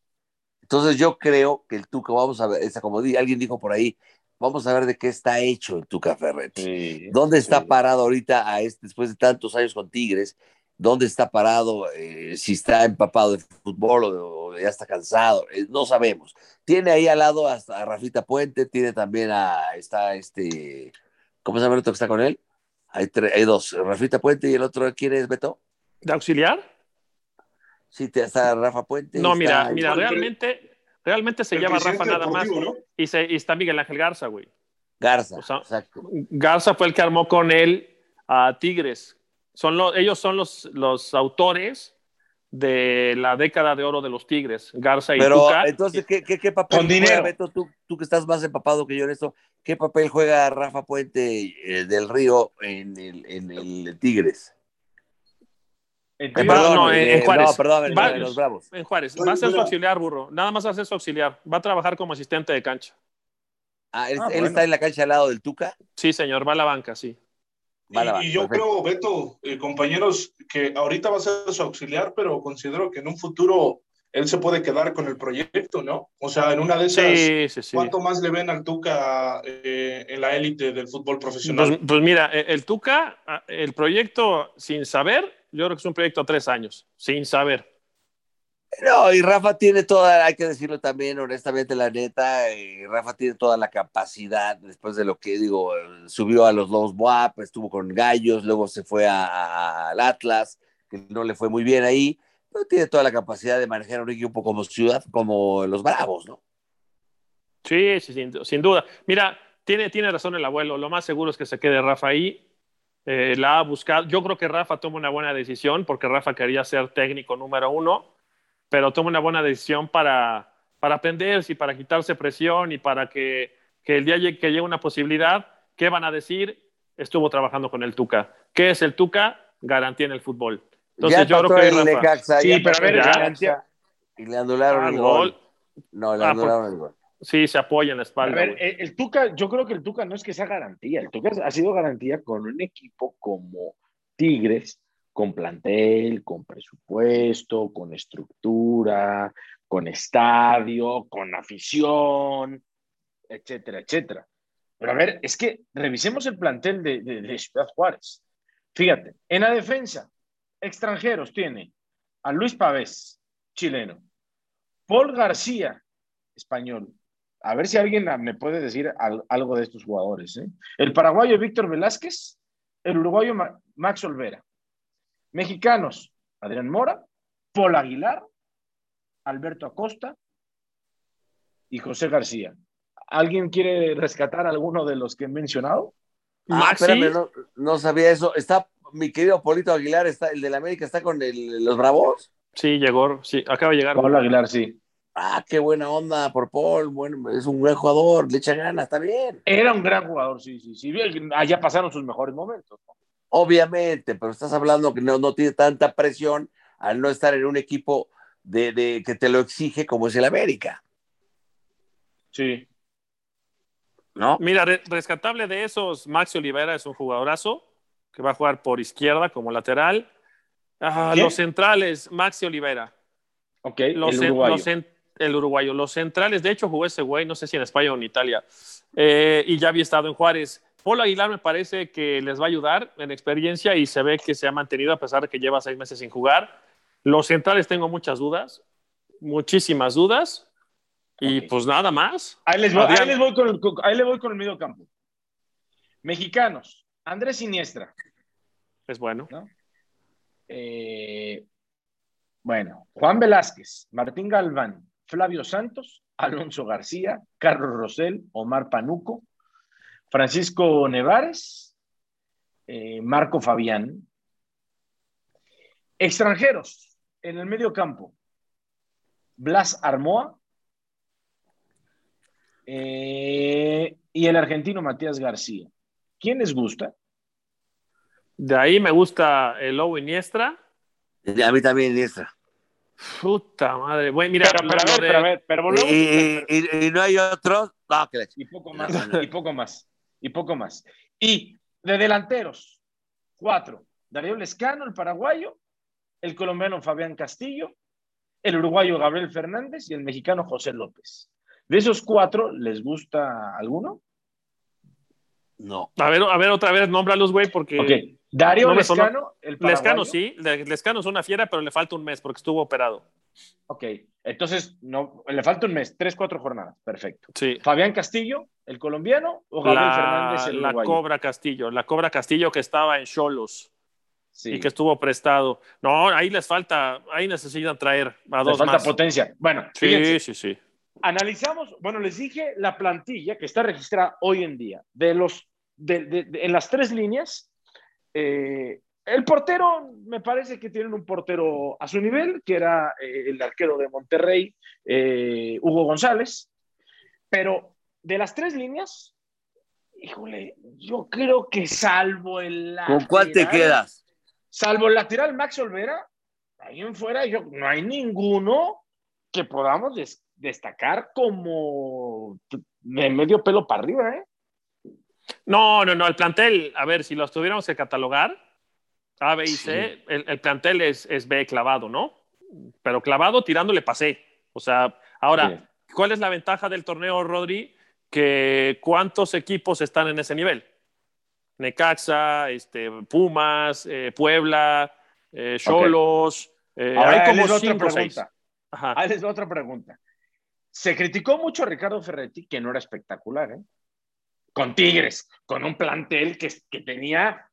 Entonces yo creo que el Tuca, vamos a ver, esa, como alguien dijo por ahí, vamos a ver de qué está hecho el Tuca Ferretti. Sí, ¿Dónde está sí. parado ahorita a este, después de tantos años con Tigres? ¿Dónde está parado? eh, si está empapado de fútbol o, ya está cansado, eh, no sabemos. Tiene ahí al lado hasta a Rafita Puente, tiene también a, está este, ¿cómo se llama el otro que está con él? Hay, tre- hay dos, Rafita Puente y el otro, ¿quién es, Beto? ¿De auxiliar? Sí, te- está Rafa Puente. No, mira, está- mira, realmente, realmente se el llama Rafa nada más. ¿no? Y, se, y está Miguel Ángel Garza, güey. Garza, o sea, exacto. Garza fue el que armó con él a Tigres. Son los, ellos son los, los autores de la década de oro de los Tigres, Garza y Pero Tuca. entonces, ¿qué, qué, qué papel Con juega, dinero. Beto? Tú, tú que estás más empapado que yo en esto, ¿qué papel juega Rafa Puente eh, del Río en el, en el Tigres? En Eh, Tigres, perdón, no, en- eh, en Juárez. No, perdón, en, Va- en los Bravos. En Juárez, va a ser su auxiliar, burro. Nada más va a ser su auxiliar. Va a trabajar como asistente de cancha. Ah, él, Ah, él bueno. está en la cancha al lado del Tuca. Sí, señor, va a la banca, sí. Vale, y, y yo perfecto. creo, Beto, eh, compañeros, que ahorita va a ser su auxiliar, pero considero que en un futuro él se puede quedar con el proyecto, ¿no? O sea, en una de esas, Sí, sí, sí. ¿cuánto más le ven al Tuca eh, en la élite del fútbol profesional? Pues, pues mira, eh, el Tuca, el proyecto sin saber, yo creo que es un proyecto a tres años, sin saber. No, y Rafa tiene toda, hay que decirlo también, honestamente, la neta, eh, Rafa tiene toda la capacidad, después de lo que digo, subió a los Lobos Buap, estuvo con Gallos, luego se fue a- al Atlas, que no le fue muy bien ahí, pero tiene toda la capacidad de manejar un equipo como Ciudad, como los Bravos, ¿no? Sí, sí, sin, sin duda. Mira, tiene, tiene razón el abuelo. Lo más seguro es que se quede Rafa ahí. Eh, la ha buscado. Yo creo que Rafa toma una buena decisión porque Rafa quería ser técnico número uno, pero toma una buena decisión para, para aprender y para quitarse presión y para que, que el día que llegue una posibilidad, ¿qué van a decir? Estuvo trabajando con el Tuca. ¿Qué es el Tuca? Garantía en el fútbol. Entonces ya yo creo que el. Necaxa, Sí, pero a ver. Necaxa, y le anularon Ah, el gol. gol. No, le Ah, anularon el gol. Sí, se apoya en la A espalda. ver, güey. el, el Tuca, yo creo que el Tuca no es que sea garantía, el Tuca ha sido garantía con un equipo como Tigres, con plantel, con presupuesto, con estructura, con estadio, con afición, etcétera, etcétera. Pero a ver, es que revisemos el plantel de, Ciudad Juárez. Fíjate, en la defensa, extranjeros tiene a Luis Pavés, chileno, Paul García, español. A ver si alguien me puede decir al- algo de estos jugadores. ¿eh? El paraguayo Víctor Velázquez, el uruguayo Ma- Max Olvera. Mexicanos, Adrián Mora, Paul Aguilar, Alberto Acosta y José García. ¿Alguien quiere rescatar alguno de los que he mencionado? Ah, espérame, no, no sabía eso. Está, mi querido Polito Aguilar, está, el del América, está con el- los Bravos. sí, llegó, sí, acaba de llegar. Paul Aguilar, sí. Ah, qué buena onda por Paul. Bueno, es un buen jugador, le echa ganas, está bien. Era un gran jugador, sí, sí, sí. Allá pasaron sus mejores momentos. ¿no? Obviamente, pero estás hablando que no, no tiene tanta presión al no estar en un equipo de, de- que te lo exige como es el América, Sí. ¿no? Mira, re- rescatable de esos, Maxi Olivera es un jugadorazo que va a jugar por izquierda como lateral. Ah, los centrales, Maxi Olivera. Ok, Los, el uruguayo. los el uruguayo. Los centrales, de hecho, jugó ese güey, no sé si en España o en Italia. Eh, y ya había estado en Juárez. Paul Aguilar me parece que les va a ayudar en experiencia y se ve que se ha mantenido a pesar de que lleva seis meses sin jugar. Los centrales tengo muchas dudas, muchísimas dudas. Y pues nada más. Ahí les voy, Adrián. ahí les voy con el, ahí le voy con el medio campo. Mexicanos, Andrés Siniestra. Es bueno. Eh, bueno, Juan Velázquez, Martín Galván, Flavio Santos, Alonso García, Carlos Rosell, Omar Panuco, Francisco Nevares, eh, Marco Fabián. Extranjeros en el medio campo, Blas Armoa, Eh, y el argentino Matías García. ¿Quién les gusta? De ahí me gusta el Lobo Iniestra. A mí también Iniestra. Puta madre. Bueno, mira, pero, pero, a ver, de... pero, a ver, pero volvemos. Y, y, y, no hay otros. No, y poco más, y poco más, y poco más. Y de delanteros, cuatro. Darío Lescano, el paraguayo, el colombiano Fabián Castillo, el uruguayo Gabriel Fernández y el mexicano José López. De esos cuatro, ¿les gusta alguno? No. A ver, a ver, otra vez, nómbralos, güey, porque. Ok. Darío No Lescano, el paraguayo. Lescano sí, Le- Lescano es una fiera, pero le falta un mes porque estuvo operado. Ok, entonces no, le falta un mes, tres, cuatro jornadas. Perfecto. Sí. Fabián Castillo, el colombiano, o Gabriel Fernández, el la uruguayo. Cobra Castillo, la Cobra Castillo que estaba en Cholos Sí. y que estuvo prestado. No, ahí les falta, ahí necesitan traer a Les dos falta más. potencia. Bueno, fíjense, Sí, sí, sí. analizamos, bueno, les dije la plantilla que está registrada hoy en día. De los, de, de- de- en las tres líneas, eh, el portero, me parece que tienen un portero a su nivel, que era eh, el arquero de Monterrey, eh, Hugo González. Pero de las tres líneas, híjole, yo creo que salvo el ¿Con cuál te lateral- quedas? Salvo el lateral Max Olvera, ahí en fuera yo, no hay ninguno que podamos des- destacar como de medio pelo para arriba, ¿eh? No, no, no, el plantel, a ver, si los tuviéramos que catalogar, A, B y C, el, el plantel es, es B clavado, ¿no? Pero clavado tirándole pasé. O sea, ahora, Bien. ¿cuál es la ventaja del torneo, Rodri? Que cuántos equipos están en ese nivel. Necaxa, este, Pumas, eh, Puebla, eh, Cholos, eh, Ahora, hay como les otra pregunta. Ajá. Ahí les va otra pregunta. Se criticó mucho a Ricardo Ferretti, que no era espectacular, ¿eh? Con Tigres, con un plantel que, que tenía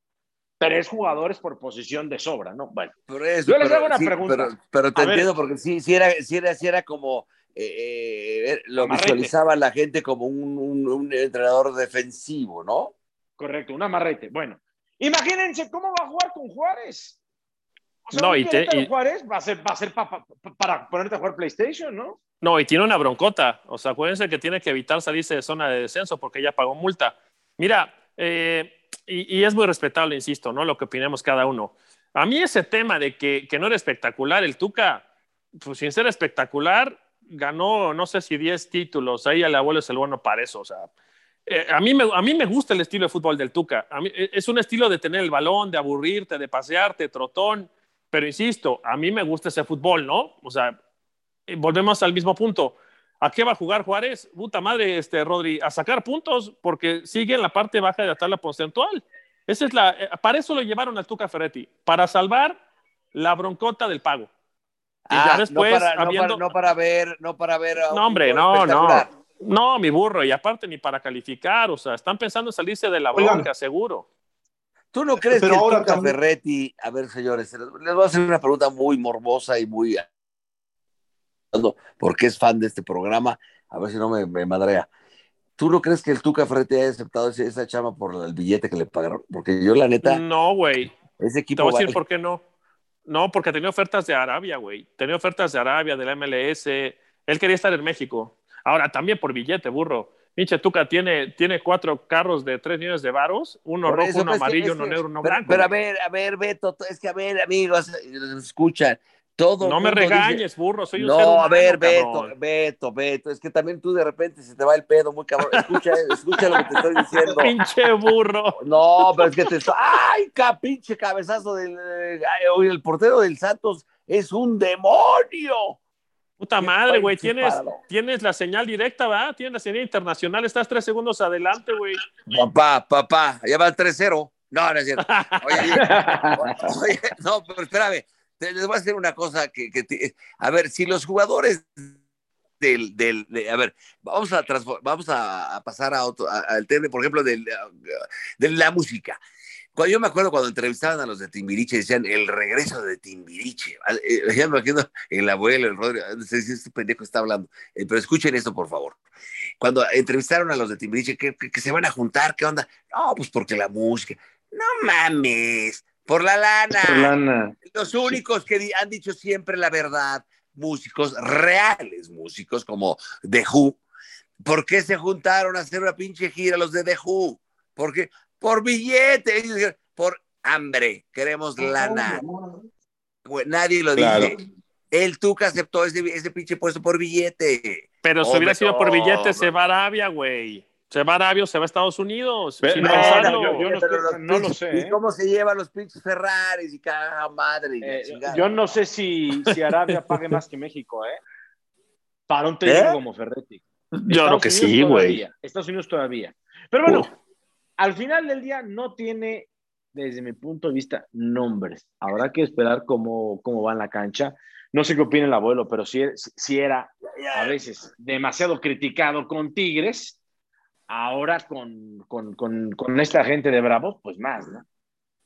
tres jugadores por posición de sobra, ¿no? Bueno, eso, Yo les pero- hago una sí, pregunta. Pero, pero te A ver. entiendo porque sí, sí era, sí era, sí era como eh, eh, lo Amarrete. visualizaba la gente como un, un- un entrenador defensivo, ¿no? correcto, un amarrete. Bueno, imagínense cómo va a jugar con Juárez. O sea, No, y te- y- Juárez va a ser, va a ser pa- pa- pa- para ponerte a jugar PlayStation, ¿no? No, y tiene una broncota. O sea, acuérdense que tiene que evitar salirse de zona de descenso porque ya pagó multa. Mira, eh, y, y es muy respetable, insisto, ¿no? Lo que opinemos cada uno. A mí ese tema de que, que no era espectacular, el Tuca, pues sin ser espectacular, ganó no sé si 10 títulos. Ahí el abuelo es el bueno para eso. O sea, eh, a, mí me, a mí me gusta el estilo de fútbol del Tuca. A mí, eh, es un estilo de tener el balón, de aburrirte, de pasearte, trotón. Pero insisto, a mí me gusta ese fútbol, ¿no? O sea, eh, volvemos al mismo punto. ¿A qué va a jugar Juárez? Puta madre, este, Rodri, a sacar puntos porque sigue en la parte baja de la tabla porcentual. Esa es la, eh, para eso lo llevaron al Tuca Ferretti, para salvar la broncota del pago. Y ya después, Ah, no, para, no para- no para ver, no para ver. a No, hombre, no, no. No, mi burro, y aparte ni para calificar, o sea, están pensando en salirse de la Oigan. bronca, seguro. ¿Tú no crees Pero que el ahora Tuca también- Ferretti, a ver, señores, les voy a hacer una pregunta muy morbosa y muy porque es fan de este programa, a ver si no me, me madrea. ¿Tú no crees que el Tuca Ferretti haya aceptado ese- esa chama por el billete que le pagaron? Porque yo, la neta, No, güey. ese Te equipo voy a decir vale- por qué no. No, porque tenía ofertas de Arabia, güey. Tenía ofertas de Arabia, de la MLS. Él quería estar en México. Ahora, también por billete, burro. Pinche Tuca tiene, tiene cuatro carros de tres millones de varos, uno Por rojo, eso, uno pero es que- amarillo, uno negro, uno pero, blanco. pero a ver, a ver, Beto, es que a ver, amigos, escuchan, todo. no me dice- regañes, burro, soy un no, ser humano, a ver, cabrón. Beto, Beto, Beto, es que también tú de repente se te va el pedo muy cabrón. Escucha, escucha lo que te estoy diciendo. Pinche burro. No, pero es que te estoy. ¡Ay, ca, pinche cabezazo del. ay, el portero del Santos es un demonio! Puta madre, güey. Tienes, tienes la señal directa, ¿va? Tienes la señal internacional. Estás tres segundos adelante, güey. Papá, papá, ya va el 3-0. No, no es cierto. Oye, oye, no, pero espérame. Les voy a hacer una cosa que. a ver, si los jugadores del. del de- a ver, vamos a, vamos a, pasar a otro, al tema, por ejemplo, de la música. Cuando, yo me acuerdo cuando entrevistaban a los de Timbiriche, decían el regreso de Timbiriche. Eh, Ya me imagino el abuelo, el Rodrigo, no sé si este pendejo está hablando, Eh, pero escuchen esto, por favor. Cuando entrevistaron a los de Timbiriche, que, que- que se van a juntar, ¿qué onda? No, pues porque la música. No mames, por la lana. Por lana. Los únicos que di- han dicho siempre la verdad, músicos reales, músicos como The Who, ¿Por qué se juntaron a hacer una pinche gira los de The Who? Porque por billete, por hambre, queremos lana. nadie lo dice. El Tuca aceptó ese, ese pinche puesto por billete. Pero si hubiera sido por billete, se va a Arabia, güey. Se va a Arabia o se va a Estados Unidos. Pero, no, pensarlo. yo- yo no Pero sé- los no lo sé, ¿Y ¿eh? cómo se llevan los pinches Ferraris y cada madre? y Eh, chingada? yo no sé si, si Arabia pague más que México, ¿eh? Para un técnico ¿Eh? como Ferretti. Yo creo que Unidos sí, güey. Estados Unidos todavía. Pero bueno, Uf. al final del día no tiene, desde mi punto de vista, nombres. Habrá que esperar cómo, cómo va en la cancha. No sé qué opina el abuelo, pero si, si era a veces demasiado criticado con Tigres, ahora con, con, con, con esta gente de Bravos, pues más, ¿no?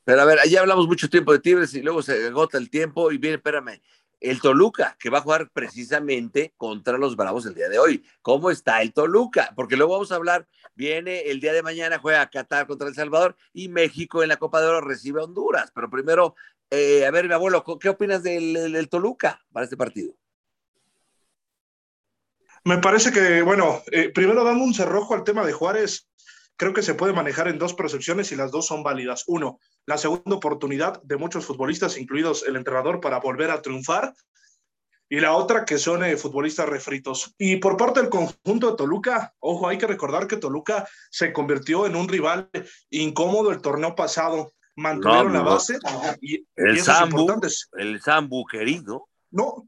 Pero a ver, ya hablamos mucho tiempo de Tigres y luego se agota el tiempo y viene, espérame, el Toluca, que va a jugar precisamente contra los Bravos el día de hoy. ¿Cómo está el Toluca? Porque luego vamos a hablar, viene el día de mañana, juega Qatar contra El Salvador y México en la Copa de Oro recibe a Honduras. Pero primero, eh, a ver, mi abuelo, ¿qué opinas del- del Toluca para este partido? Me parece que, bueno, eh, primero dando un cerrojo al tema de Juárez, creo que se puede manejar en dos percepciones y las dos son válidas. Uno, la segunda oportunidad de muchos futbolistas, incluidos el entrenador, para volver a triunfar. Y la otra, que son eh, futbolistas refritos. Y por parte del conjunto de Toluca, ojo, hay que recordar que Toluca se convirtió en un rival incómodo el torneo pasado. Mantuvieron No, la base y, El Zambu, el Zambu querido. No.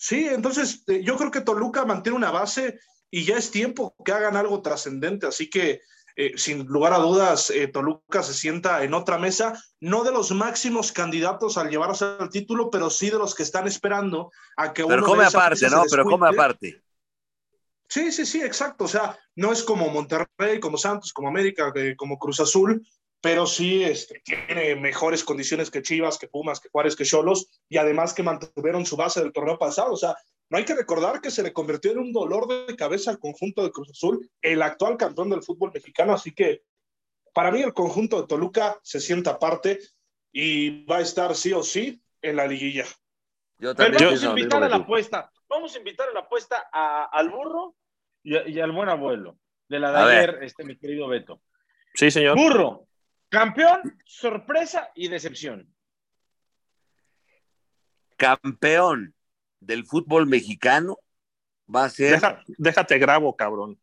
Sí, entonces eh, yo creo que Toluca mantiene una base y ya es tiempo que hagan algo trascendente. Así que, eh, sin lugar a dudas, eh, Toluca se sienta en otra mesa, no de los máximos candidatos al llevarse al título, pero sí de los que están esperando a que Pero uno come aparte, ¿no? Pero come aparte. Sí, sí, sí, exacto. O sea, no es como Monterrey, como Santos, como América, eh, como Cruz Azul, pero sí este, tiene mejores condiciones que Chivas, que Pumas, que Juárez, que Cholos, y además que mantuvieron su base del torneo pasado. O sea, no hay que recordar que se le convirtió en un dolor de cabeza al conjunto de Cruz Azul, el actual campeón del fútbol mexicano. Así que para mí el conjunto de Toluca se sienta aparte y va a estar sí o sí en la liguilla. Yo Pero también vamos pienso a invitar a la apuesta. Vamos a invitar a la apuesta a- al burro y, a- y al buen abuelo. De la de A ver. ayer, este, mi querido Beto. Sí, señor. Burro, campeón, sorpresa y decepción. Campeón del fútbol mexicano va a ser. Deja- déjate grabo, cabrón.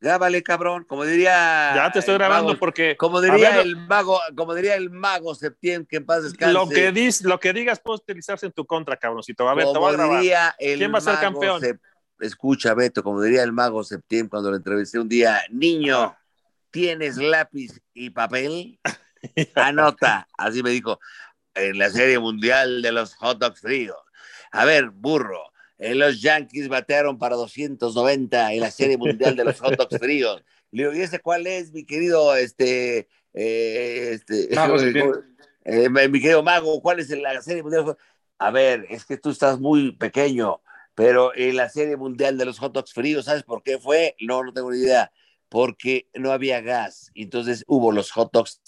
Grábale, cabrón. Como diría. Ya te estoy grabando mago- porque Como diría ver, el mago, como diría el mago Septién, que en paz descanse. lo que, dis, lo que digas puede utilizarse en tu contra, cabroncito. A ver, te voy a grabar. diría el ¿Quién va a ser mago campeón? Escucha, Beto, como diría el mago Septién cuando lo entrevisté un día, niño, ¿tienes lápiz y papel? Anota, así me dijo, en la serie mundial de los hot dogs fríos. A ver, burro, eh, los Yankees batearon para 290 en la serie mundial de los hot dogs fríos. Le digo, ¿y ese cuál es, mi querido, este, eh, este, Mago eh, mi querido mago, cuál es la serie mundial? A ver, es que tú estás muy pequeño, pero en la serie mundial de los hot dogs fríos, ¿sabes por qué fue? No, no tengo ni idea. Porque no había gas, entonces hubo los hot dogs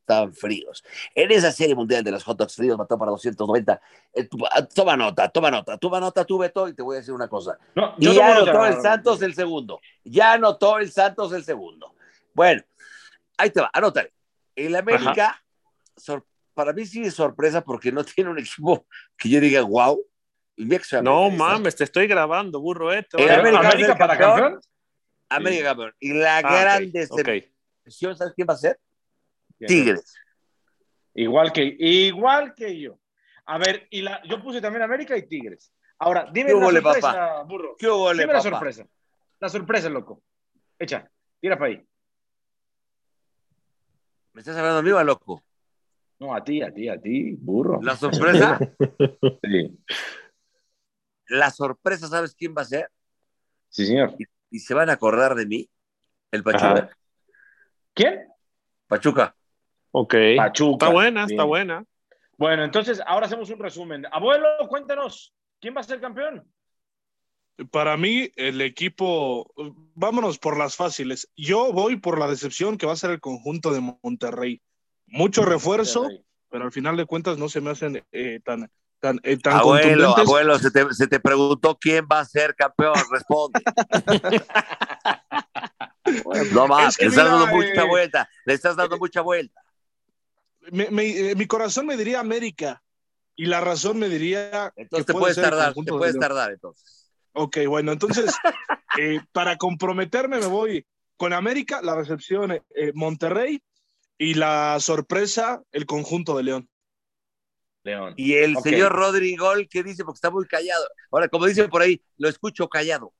estaban fríos. En esa serie mundial de los hot dogs fríos mató para 290. Eh, ah, toma nota, toma nota, toma nota tú, Beto, y te voy a decir una cosa. No, Y ya anotó el Santos el segundo. Ya anotó el Santos el segundo. Bueno, ahí te va, anótale. El América, sor- para mí sí es sorpresa porque no tiene un equipo que yo diga, wow. No mames, te estoy grabando, burro, eh. Te El América grabar. va a ser para campeón. campeón. América, campeón. Y la Ah, gran ok, decepción. ¿sabes quién va a ser? Tigres. Igual que, igual que yo. A ver, y la, yo puse también América y Tigres. Ahora, dime ¿Qué la sorpresa, burro. ¿Qué hubo, Dime la papá? sorpresa. La sorpresa, loco. Echa, tira para ahí. ¿Me estás hablando a mí o a loco? No, a ti, a ti, a ti, burro. La sorpresa, Sí, la sorpresa, ¿sabes quién va a ser? sí, señor. Y se van a acordar de mí, el Pachuca. Ajá. ¿Quién? Pachuca. Ok. Pachuca. Está buena, Bien. está buena. Bueno, entonces ahora hacemos un resumen. Abuelo, cuéntanos, ¿quién va a ser campeón? Para mí, el equipo, vámonos por las fáciles. Yo voy por la decepción que va a ser el conjunto de Monterrey. Mucho refuerzo, pero al final de cuentas no se me hacen eh, tan, tan, eh, tan Abuelo, abuelo, se te, se te preguntó quién va a ser campeón. Responde. no más, Es que le estás mira, dando mucha eh, vuelta. Le estás dando mucha vuelta. Me- me- eh, mi corazón me diría América y la razón me diría. Entonces que te puede puedes tardar, te puedes tardar entonces. Ok, bueno, entonces, eh, para comprometerme me voy con América, la recepción eh, Monterrey y la sorpresa el conjunto de León. León. Y el señor Rodrigo, ¿qué dice? Porque está muy callado. Ahora, como dicen por ahí, lo escucho callado.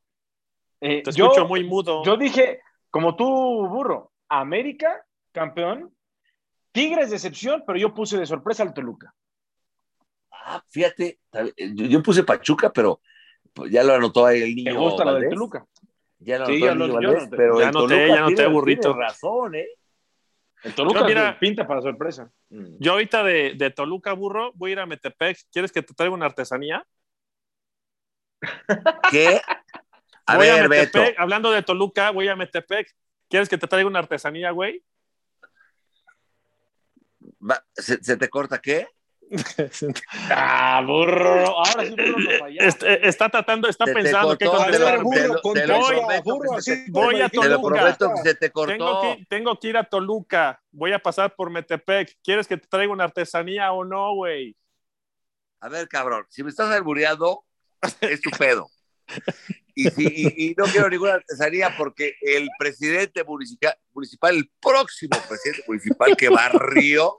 Eh, Te yo, escucho muy mudo. yo dije, como tú, burro, América, campeón, Tigres decepción, pero yo puse de sorpresa al Toluca. Ah, fíjate, yo, yo puse Pachuca, pero pues, ya lo anotó ahí el ¿Te niño. gusta la del. Toluca? Ya lo Sí, anotó el niño Valdés, anoté. pero Ya el anoté, Toluca ya burrito. tiene razón, ¿eh? El Toluca Yo, mira- pinta para sorpresa. Mm. Yo ahorita de, de Toluca, burro, voy a ir a Metepec. ¿Quieres que te traiga una artesanía? ¿Qué? A voy ver, a Beto. Metepec, hablando de Toluca, voy a Metepec. ¿Quieres que te traiga una artesanía, güey? Va, ¿Se, se te corta qué? Ah, burro. Ahora sí, burro. Este- está tratando, está Se pensando A contestar. burro, te lo- te burro, que voy a Te lo Toluca. prometo que se te cortó. Tengo que, tengo que ir a Toluca. Voy a pasar por Metepec. ¿Quieres que te traiga una artesanía o no, güey? A ver, cabrón, si me estás albureando, es tu pedo. Y, si, y, y no quiero ninguna artesanía porque el presidente municipal, municipal, el próximo presidente municipal que barrió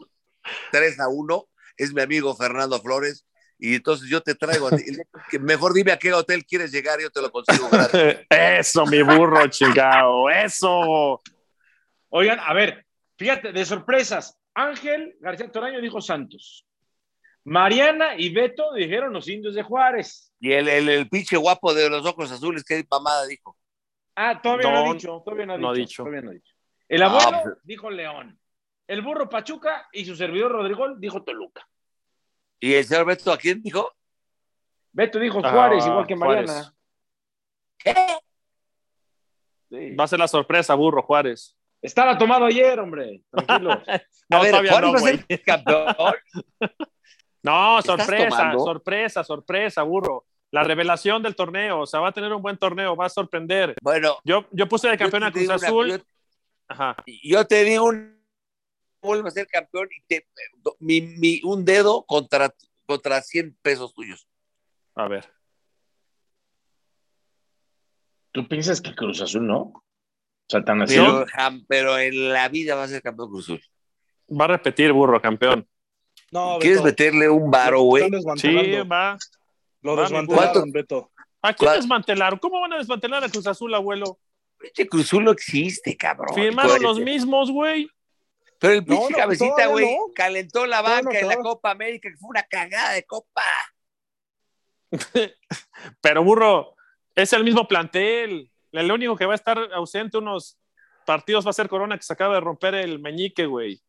3 a 1, es mi amigo Fernando Flores. Y entonces yo te traigo, a ti. Que mejor dime a qué hotel quieres llegar, yo te lo consigo. Eso, mi burro, chingado. Eso. Oigan, a ver, fíjate, de sorpresas. Ángel García Toraño dijo Santos. Mariana y Beto dijeron los indios de Juárez. Y el, el, el pinche guapo de los ojos azules, qué mamada dijo. Ah, todavía no, No, ha dicho, todavía no ha dicho. no ha dicho. todavía no ha dicho. El abuelo Ah, pues- dijo León. El burro Pachuca y su servidor Rodrigo dijo Toluca. Y el señor Beto, ¿a quién dijo? Beto dijo Ah, Juárez, igual que Juárez. Mariana. ¿Qué? Sí. Va a ser la sorpresa, burro, Juárez. Estaba tomado ayer, hombre. Tranquilo. No, a ver, todavía Juárez no, va a güey. ser campeón. No, ¿Estás sorpresa, tomando? sorpresa, sorpresa, burro. La revelación del torneo, o sea, va a tener un buen torneo, va a sorprender. Bueno, Yo, yo puse de campeón a Cruz una- Azul. yo- Ajá. yo te digo un vuelve a ser campeón y te, mi, mi- un dedo contra, contra 100 pesos tuyos. A ver. ¿Tú piensas que Cruz Azul no? O sea, tan así. ¿no? Pero, en la vida va a ser campeón Cruz Azul. Va a repetir, burro, campeón. No, ¿Quieres Beto, meterle un varo, güey? Sí, va. Lo Va, desmantelaron, ¿cuánto? Beto. ¿A quién ¿Cuál? desmantelaron? ¿Cómo van a desmantelar a Cruz Azul, abuelo? Pinche Cruz Azul no existe, cabrón. Firmaron los mismos, güey. Pero el pinche no, cabecita, güey, no. calentó la banca no en la. Copa América, que fue una cagada de copa. Pero, burro, es el mismo plantel. El único que va a estar ausente unos partidos va a ser Corona, que se acaba de romper el meñique, güey.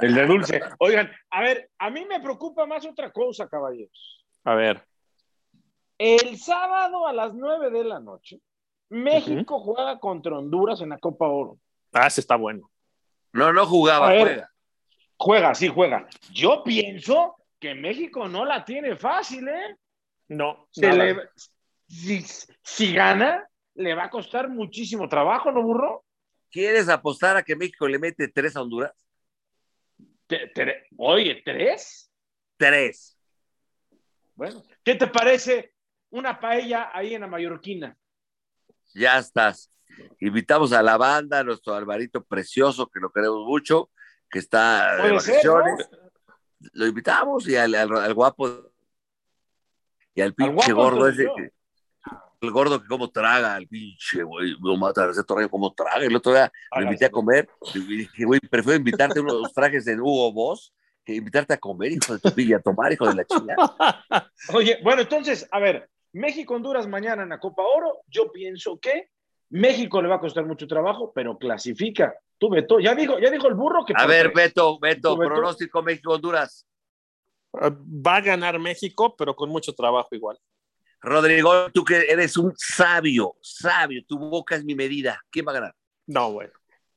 El de Dulce. Oigan, a ver, a mí me preocupa más otra cosa, caballeros. A ver. El sábado a las 9 de la noche, México juega contra Honduras en la Copa Oro. Ah, ese está bueno. No, no jugaba, ver. juega. Juega, sí, juega. Yo pienso que México no la tiene fácil, ¿eh? No. Se nada. le- si, si gana, le va a costar muchísimo trabajo, ¿no, burro? ¿Quieres apostar a que México le mete tres a Honduras? Te- te- oye, ¿tres? Tres. Bueno, ¿qué te parece una paella ahí en la Mallorquina? Ya estás. Invitamos a la banda, a nuestro Alvarito precioso, que lo queremos mucho, que está de Puede ser, vacaciones. Lo invitamos y al, al- al guapo y al pinche gordo ese que- el gordo que como traga, el pinche, güey, lo mata ese como traga. El otro día lo invité a comer y dije, güey, prefiero invitarte unos trajes en Hugo Boss que invitarte a comer, hijo de tu pilla, a tomar, hijo de la chingada. Oye, bueno, entonces, a ver, México-Honduras mañana en la Copa Oro, yo pienso que México le va a costar mucho trabajo, pero clasifica. Tú, Beto, ya dijo, ya dijo el burro que... A ver. Beto, Beto, pronóstico México-Honduras. Va a ganar México, pero con mucho trabajo igual. Rodrigo, tú que eres un sabio, sabio, tu boca es mi medida. ¿Quién va a ganar? No, güey.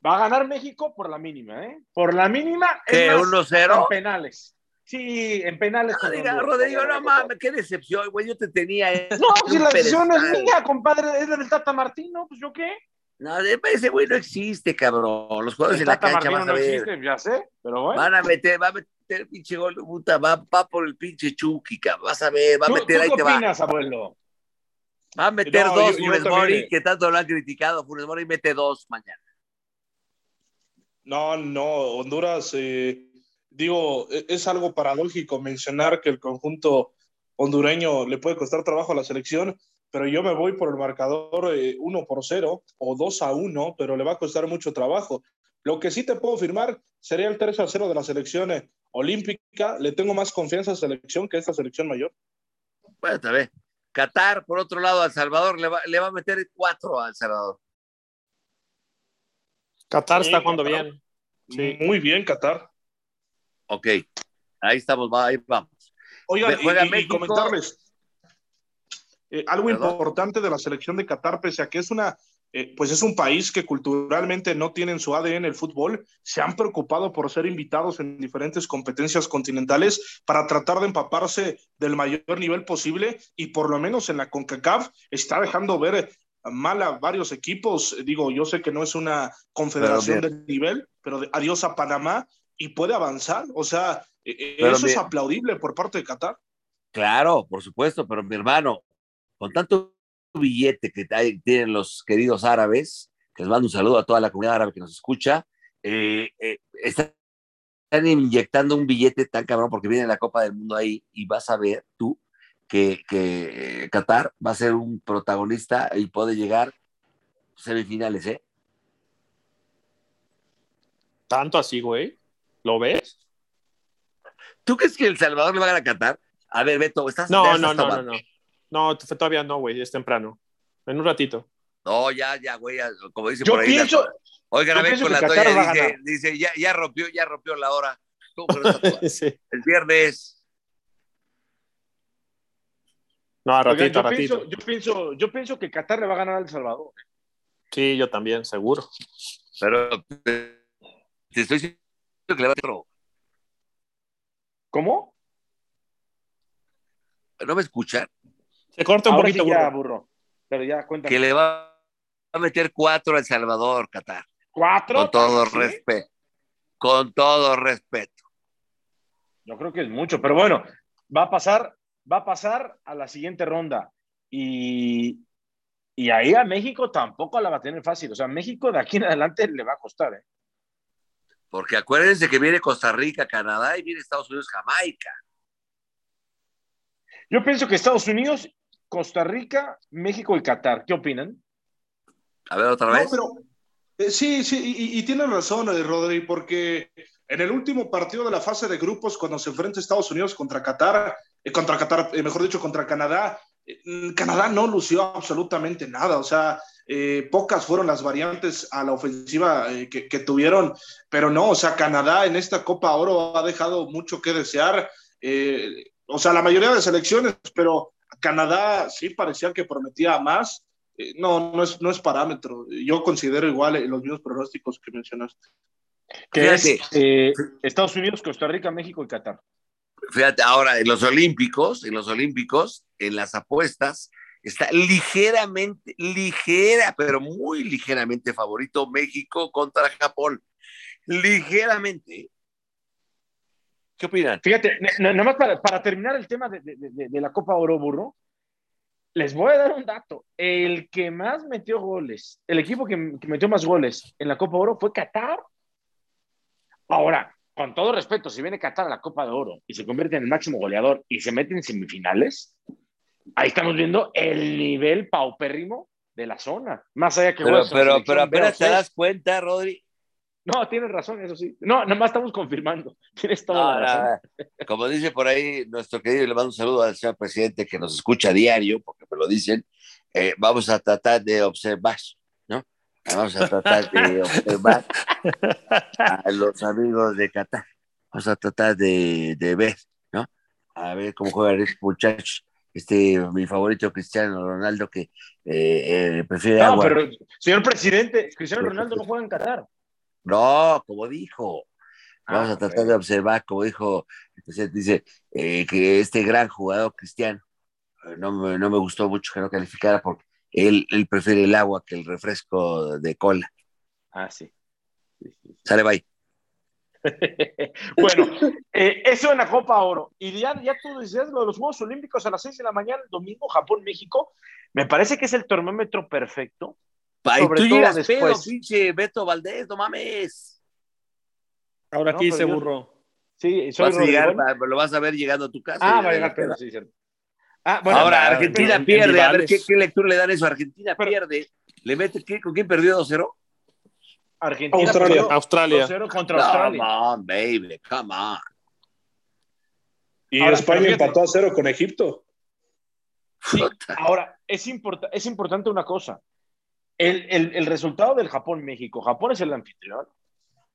Va a ganar México por la mínima, ¿eh? Por la mínima. es ¿Qué, más, 1-0? con penales. Sí, en penales. No, diga, Rodrigo, no mames, qué decepción, güey. Yo te tenía. No, si la decisión no es mía, compadre, es del Tata Martino, pues yo qué. No, ese güey no existe, cabrón. Los jugadores en la cancha van a ver. Existe, ya sé, pero bueno. Van a meter, va a meter el pinche gol, puta, va, va por el pinche Chucky, cabrón. Vas a ver, va a meter ¿tú ahí qué te opinas, va. abuelo? Va a meter No, dos yo- Funes Mori, que tanto lo han criticado. Funes Mori mete dos mañana. No, no, Honduras, eh, digo, e- es algo paradójico mencionar que el conjunto hondureño le puede costar trabajo a la selección, pero yo me voy por el marcador eh, 1 por 0 o 2 a 1, pero le va a costar mucho trabajo. Lo que sí te puedo firmar sería el 3 a 0 de la selección eh, olímpica. Le tengo más confianza a esa selección que a esta selección mayor. Bueno, está bien. Qatar, por otro lado, al Salvador le va, le va a meter cuatro al Salvador. Qatar Sí, está jugando bien. Sí. Muy bien, Qatar. Ok, ahí estamos, va, ahí vamos. Oigan, juega y- comentarles eh, algo Perdón. importante de la selección de Qatar, pese a que es una, eh, pues es un país que culturalmente no tiene en su ADN el fútbol, se han preocupado por ser invitados en diferentes competencias continentales para tratar de empaparse del mayor nivel posible y por lo menos en la CONCACAF está dejando ver mal a varios equipos. Digo, yo sé que no es una confederación de nivel, pero adiós a Panamá y puede avanzar. O sea, eh, Pero eso es aplaudible por parte de Qatar. Claro, por supuesto, pero mi hermano, con tanto billete que hay- tienen los queridos árabes, que les mando un saludo a toda la comunidad árabe que nos escucha, eh, eh, están están inyectando un billete tan cabrón porque viene la Copa del Mundo ahí y vas a ver tú que, que Qatar va a ser un protagonista y puede llegar a semifinales, ¿eh? Tanto así, güey. ¿Lo ves? ¿Tú crees que El Salvador le va a ganar a Qatar? A ver, Beto, ¿estás No, no, no, no, no. No, todavía no, güey. Es temprano. En un ratito. No, ya, ya, güey, ya, como dice Yo por ahí. la- pienso, Oigan, a ver, pienso con la Qatar toalla dice, ganar. dice ya, ya rompió, ya rompió la hora. ¿Cómo que no está- sí. El viernes. No, a oigan, ratito, yo, a ratito. pienso, yo, pienso, yo pienso que Qatar le va a ganar a El Salvador. Sí, yo también, seguro. Pero te, te estoy diciendo que le va a otro. ¿Cómo? ¿No me escuchan? Se corta un Ahora poquito, sí ya, burro. burro. Pero ya, cuéntame. Que le va a meter cuatro a El Salvador, Qatar. ¿Cuatro? Con todo ¿Sí? respeto. Con todo respeto. Yo creo que es mucho, pero bueno, va a pasar, va a pasar a la siguiente ronda. Y, y ahí a México tampoco la va a tener fácil. O sea, México de aquí en adelante le va a costar. ¿eh? Porque acuérdense que viene Costa Rica, Canadá y viene Estados Unidos, Jamaica. Yo pienso que Estados Unidos, Costa Rica, México y Qatar. ¿Qué opinan? A ver, otra No, vez. pero eh, sí, sí, y, y tienes razón, eh, Rodri, porque en el último partido de la fase de grupos, cuando se enfrenta Estados Unidos contra Qatar, eh, contra Qatar, eh, mejor dicho, contra Canadá, Canadá no lució absolutamente nada, o sea, eh, pocas fueron las variantes a la ofensiva eh, que, que tuvieron, pero no, o sea, Canadá en esta Copa Oro ha dejado mucho que desear, eh, o sea, la mayoría de selecciones, pero Canadá sí parecía que prometía más. Eh, no, no es, no es parámetro. Yo considero igual eh, los mismos pronósticos que mencionaste. Que Fíjate. es eh, Estados Unidos, Costa Rica, México y Qatar. Fíjate, ahora en los Olímpicos, en los Olímpicos, en las apuestas, está ligeramente, ligera, pero muy ligeramente favorito México contra Japón. Ligeramente. ¿Qué opinan? Fíjate, nada más para, para terminar el tema de, de- de- de la Copa Oro Burro, les voy a dar un dato. El que más metió goles, el equipo que, que metió más goles en la Copa Oro fue Qatar. Ahora, con todo respeto, si viene Qatar a la Copa de Oro y se convierte en el máximo goleador y se mete en semifinales, ahí estamos viendo el nivel paupérrimo de la zona. Más allá que Pero, pero, pero apenas te das cuenta, Rodri. No, tienes razón, eso sí. No, nada más estamos confirmando. Tienes toda No, la razón. Como dice por ahí nuestro querido, le mando un saludo al señor presidente que nos escucha a diario, porque me lo dicen. eh, vamos a tratar de observar, ¿no? Vamos a tratar de observar a los amigos de Qatar. Vamos a tratar de, de ver, ¿no? A ver cómo juegan estos muchachos. Este, mi favorito Cristiano Ronaldo, que eh, eh, prefiere No, agua. pero, señor presidente, Cristiano Ronaldo no juega en Qatar. No, como dijo. Vamos a tratar de observar, como dijo, dice eh, que este gran jugador cristiano, no me, no me gustó mucho que no calificara porque él, él prefiere el agua que el refresco de cola. Ah, sí. Sale, bye. bueno, eh, eso en la Copa Oro. Y ya, ya tú decías lo de los Juegos Olímpicos a las 6 de la mañana, el domingo, Japón, México. Me parece que es el termómetro perfecto. Pa, tú llegas después. pinche Beto Valdés, no mames. Ahora aquí se burro. Sí, soy vas lo vas a ver llegando a tu casa. Ah, va a llegar Pedro, sí, cierto. Ah, bueno, Ahora, Argentina pierde. a ver, ¿qué, ¿qué, lectura le dan eso? Argentina pierde. ¿Le mete qué? ¿Con quién perdió 2-0? Argentina Australia. Australia. 2-0 contra Australia. Come on, baby, come on. Y ahora, España empató a 0 con Egipto. Sí, ahora, es, import es importante una cosa. El, el, el resultado del Japón-México. Japón es el anfitrión.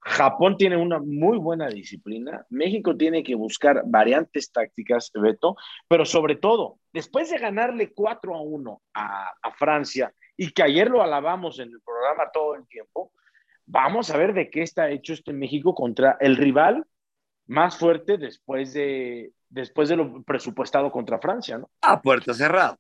Japón tiene una muy buena disciplina. México tiene que buscar variantes tácticas, Beto, pero sobre todo, después de ganarle 4 a 1 a, a Francia y que ayer lo alabamos en el programa todo el tiempo, vamos a ver de qué está hecho este México contra el rival más fuerte después de, después de lo presupuestado contra Francia, ¿no? A puerta cerrada.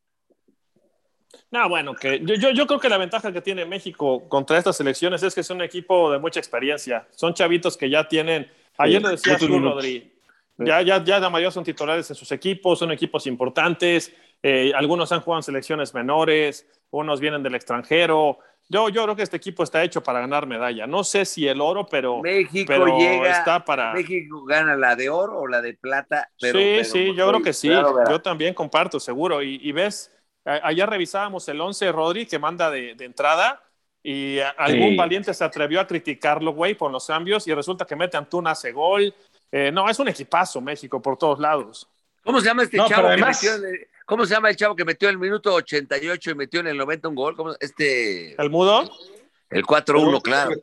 No, bueno, que yo, yo, creo que la ventaja que tiene México contra estas selecciones es que es un equipo de mucha experiencia. Son chavitos que ya tienen. Ayer lo decías tú, Rodri. Ya, ya, ya la mayoría son titulares en sus equipos, son equipos importantes. Eh, algunos han jugado en selecciones menores, unos vienen del extranjero. Yo, yo creo que este equipo está hecho para ganar medalla. No sé si el oro, pero México llega, está para. México gana la de oro o la de plata. Pero, sí, sí, yo creo que sí. yo también comparto, seguro. Y, ves, ayer revisábamos el 11 Rodri que manda de, entrada y algún valiente se atrevió a criticarlo, güey, por los cambios y resulta que mete Antuna, hace gol. Eh, no, es un equipazo México por todos lados. ¿Cómo se llama este chavo que metió ¿Cómo se llama el chavo que metió el minuto 88 y metió en el 90 un gol? ¿Cómo, este... ¿El Mudo? El 4-1, claro.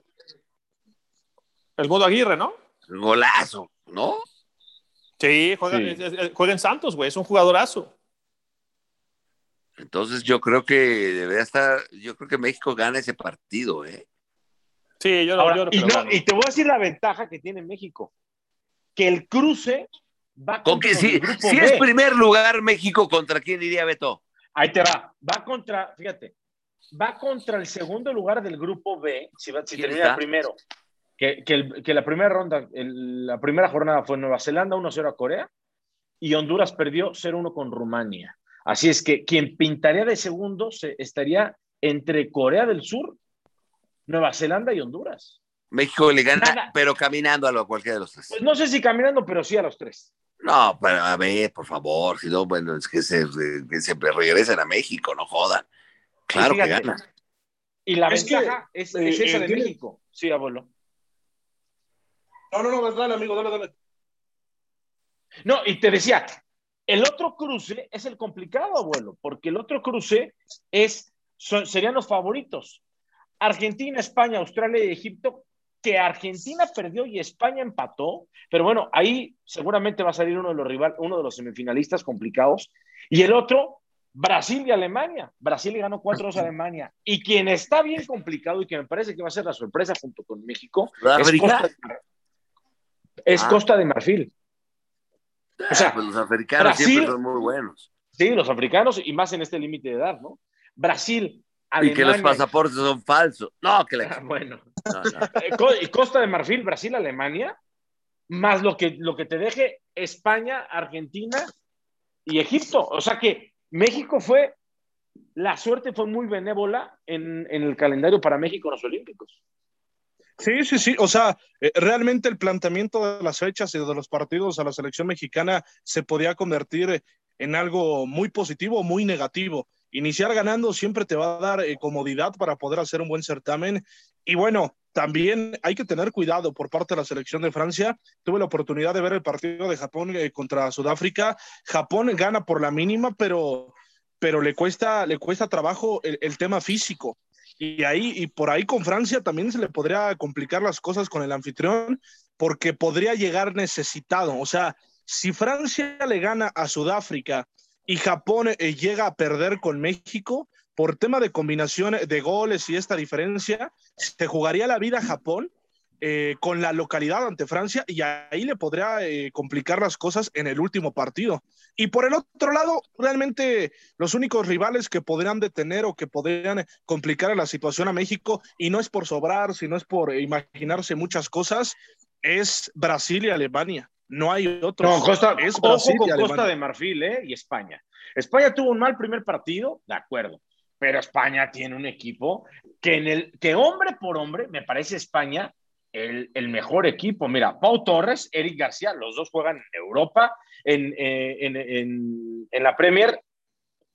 El Mudo Aguirre, ¿no? Golazo, ¿no? Sí, juega, en Santos, güey, es un jugadorazo. Entonces yo creo que debería estar, yo creo que México gana ese partido, ¿eh? Sí, yo, Ahora, y, y te voy a decir la ventaja que tiene México, que el cruce Va ¿Con que si, si es primer lugar México, ¿contra quién diría Beto? Ahí te va. Va contra, fíjate, va contra el segundo lugar del grupo B, si, si termina el primero. Que, que, el, que, la primera ronda, el, la primera jornada fue Nueva Zelanda 1-0 a Corea y Honduras perdió 0-1 con Rumania. Así es que quien pintaría de segundo se, estaría entre Corea del Sur, Nueva Zelanda y Honduras. México le gana, pero caminando a lo, cualquiera de los tres. Pues no sé si caminando, pero sí a los tres. No, pero a ver, por favor, si no, bueno, es que se, que se regresen a México, no jodan. Claro que ganan. Y la ventaja es, es, esa de México. Sí, abuelo. No, no, no, dale, amigo, dale, dale. No, y te decía, el otro cruce es el complicado, abuelo, porque el otro cruce es, serían los favoritos. Argentina, España, Australia y Egipto que Argentina perdió y España empató, pero bueno, ahí seguramente va a salir uno de los rivales, uno de los semifinalistas complicados, y el otro, Brasil y Alemania. Brasil ganó 4-2 a Alemania. Y quien está bien complicado y que me parece que va a ser la sorpresa junto con México es, Costa de, es ah. Costa de, Marfil. O sea, pues los africanos siempre son muy buenos. Sí, los africanos y más en este límite de edad, ¿no? Brasil, y que los pasaportes son falsos. No, que le... bueno. Y Costa de Marfil, Brasil, Alemania, más lo que, lo que te deje España, Argentina y Egipto. O sea que México fue, la suerte fue muy benévola en, en el calendario para México en los Olímpicos. Sí, sí, sí. O sea, eh, realmente el planteamiento de las fechas y de los partidos a la selección mexicana se podía convertir en algo muy positivo o muy negativo iniciar ganando siempre te va a dar eh, comodidad para poder hacer un buen certamen. Y bueno, también hay que tener cuidado por parte de la selección de Francia. Tuve la oportunidad de ver el partido de Japón eh, contra Sudáfrica. Japón gana por la mínima, pero, pero le, cuesta, le cuesta trabajo el, el tema físico. Y ahí, y por ahí con Francia también se le podría complicar las cosas con el anfitrión, porque podría llegar necesitado. O sea, si Francia le gana a Sudáfrica y Japón eh, llega a perder con México por tema de combinación de goles y esta diferencia, se jugaría la vida Japón eh, con la localidad ante Francia y ahí le podría eh, complicar las cosas en el último partido. Y por el otro lado, realmente los únicos rivales que podrían detener o que podrían complicar la situación a México, y no es por sobrar, sino es por imaginarse muchas cosas, es Brasil y Alemania. No hay otro. No, Costa, es Brasil ojo con Costa de Marfil ¿eh? y España. España tuvo un mal primer partido, de acuerdo, pero España tiene un equipo que en el que hombre por hombre me parece España el, mejor equipo. Mira, Pau Torres, Eric García, los dos juegan en Europa, en, eh, la Premier.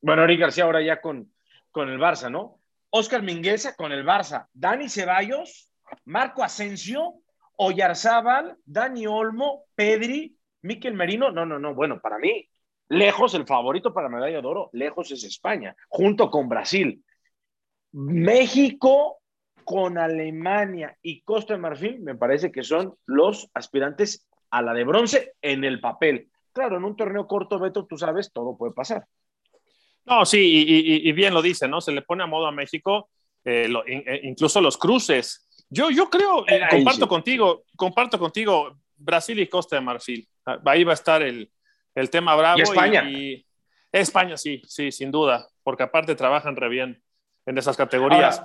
Bueno, Eric García ahora ya con, con el Barça, ¿no? Oscar Mingueza con el Barça, Dani Ceballos, Marco Asensio, Oyarzábal, Dani Olmo, Pedri, Miquel Merino. No, no, no. Bueno, para mí, lejos el favorito para medalla de oro, lejos es España, junto con Brasil. México con Alemania y Costa de Marfil, me parece que son los aspirantes a la de bronce en el papel. Claro, en un torneo corto, Beto, tú sabes, todo puede pasar. No, sí, y, bien lo dice, ¿no? Se le pone a modo a México, eh, eh, incluso los cruces. Yo, yo creo, eh, comparto contigo, comparto contigo Brasil y Costa de Marfil. Ahí va a estar el, tema bravo. ¿Y España? España, sí, sí, sin duda, porque aparte trabajan re bien en esas categorías.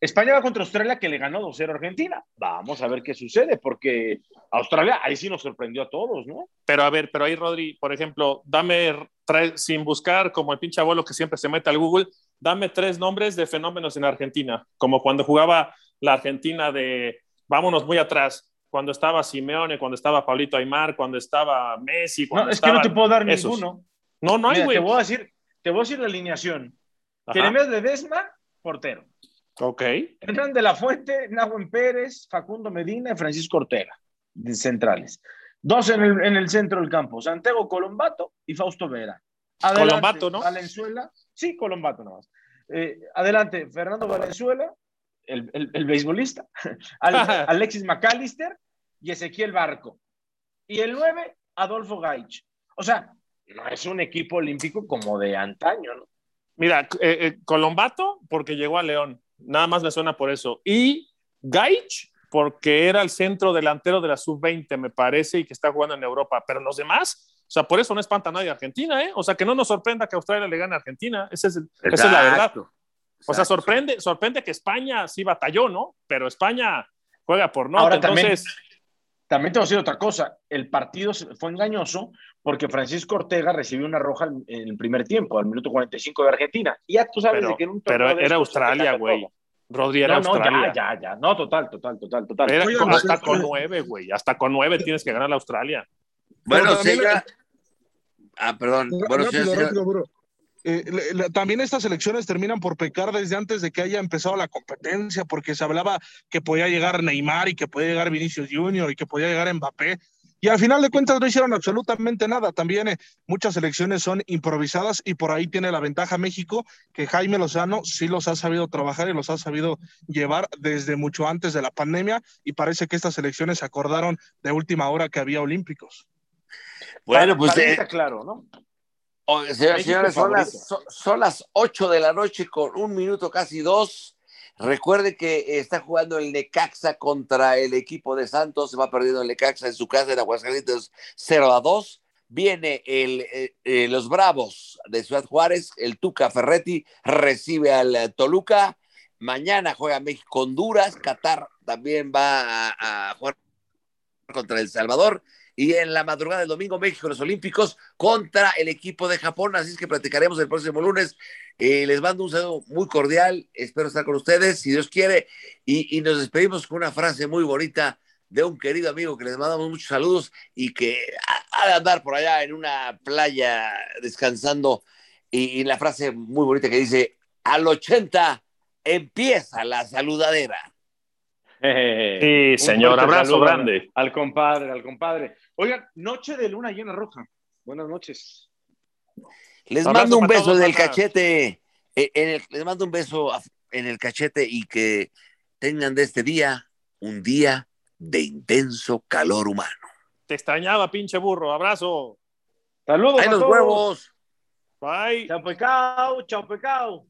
España va contra Australia que le ganó 2-0 a Argentina. Vamos a ver qué sucede, porque Australia ahí sí nos sorprendió a todos, ¿no? Pero a ver, pero ahí Rodri, por ejemplo, dame, sin buscar como el pinche abuelo que siempre se mete al Google, dame tres nombres de fenómenos en Argentina, como cuando jugaba la Argentina de, vámonos muy atrás, cuando estaba Simeone, cuando estaba Pablito Aymar, cuando estaba Messi. Cuando no, es que no te puedo dar ninguno. No, no hay, güey. Te voy a decir, te voy a decir la alineación. Jeremías Ledesma, portero. Ok. Entran de la Fuente, Nahuen Pérez, Facundo Medina y Francisco Ortega, centrales. Dos en el, en el, centro del campo, Santiago Colombato y Fausto Vera. Colombato, ¿no? Valenzuela, sí, Colombato nomás. Eh, adelante, Fernando Valenzuela, el, el, el beisbolista, Alexis McAllister y Ezequiel Barco. Y el 9, Adolfo Gaich. O sea, no es un equipo olímpico como de antaño, ¿no? Mira, eh, eh, Colombato, porque llegó a León. Nada más me suena por eso. Y Gaich, porque era el centro delantero de la sub-20, me parece, y que está jugando en Europa. Pero los demás, o sea, por eso no espanta a nadie Argentina, ¿eh? O sea, que no nos sorprenda que Australia le gane a Argentina. Esa es, esa es la verdad. O sea, sorprende, sorprende que España sí batalló, ¿no? Pero España juega por no. Ahora entonces... también, también te voy a decir otra cosa. El partido fue engañoso porque Francisco Ortega recibió una roja en el primer tiempo, al minuto 45 de Argentina. Y ya tú sabes pero, de que en un Pero era Australia, güey. Rodri era no, Australia. No, ya, ya, ya. No, total, total, total, total. Era, hasta con nueve, güey. Hasta con nueve tienes que ganar a Australia. Bueno, sí, Ah, perdón. Bueno, rápido, rápido, eh, también estas elecciones terminan por pecar desde antes de que haya empezado la competencia, porque se hablaba que podía llegar Neymar y que podía llegar Vinicius Junior y que podía llegar Mbappé. Y al final de cuentas no hicieron absolutamente nada. También eh, muchas elecciones son improvisadas y por ahí tiene la ventaja México, que Jaime Lozano sí los ha sabido trabajar y los ha sabido llevar desde mucho antes de la pandemia y parece que estas elecciones se acordaron de última hora que había olímpicos. Bueno, pues eh, está claro, ¿no? Señores, son las, son las 8 de la noche con un minuto, casi dos. Recuerde que está jugando el Necaxa contra el equipo de Santos, se va perdiendo el Necaxa en su casa en Aguascalientes 0 a 2. Viene el, eh, eh, los Bravos de Ciudad Juárez, el Tuca Ferretti recibe al Toluca. Mañana juega México Honduras, Qatar también va a, a jugar contra El Salvador y en la madrugada del domingo México los Olímpicos contra el equipo de Japón, así es que platicaremos el próximo lunes eh, les mando un saludo muy cordial, espero estar con ustedes, si Dios quiere, y, nos despedimos con una frase muy bonita de un querido amigo que les mandamos muchos saludos y que ha, de andar por allá en una playa descansando, y, la frase muy bonita que dice, al 80 empieza la saludadera. Sí, señor, abrazo grande. Al compadre, al compadre. Oigan, noche de luna llena roja. Buenas noches. Les mando un beso en el cachete. Eh, les mando un beso en el cachete y que tengan de este día un día de intenso calor humano. Te extrañaba, pinche burro. Abrazo. Saludos. Ahí los huevos. Bye. Chao, pecado. Chao, pecado.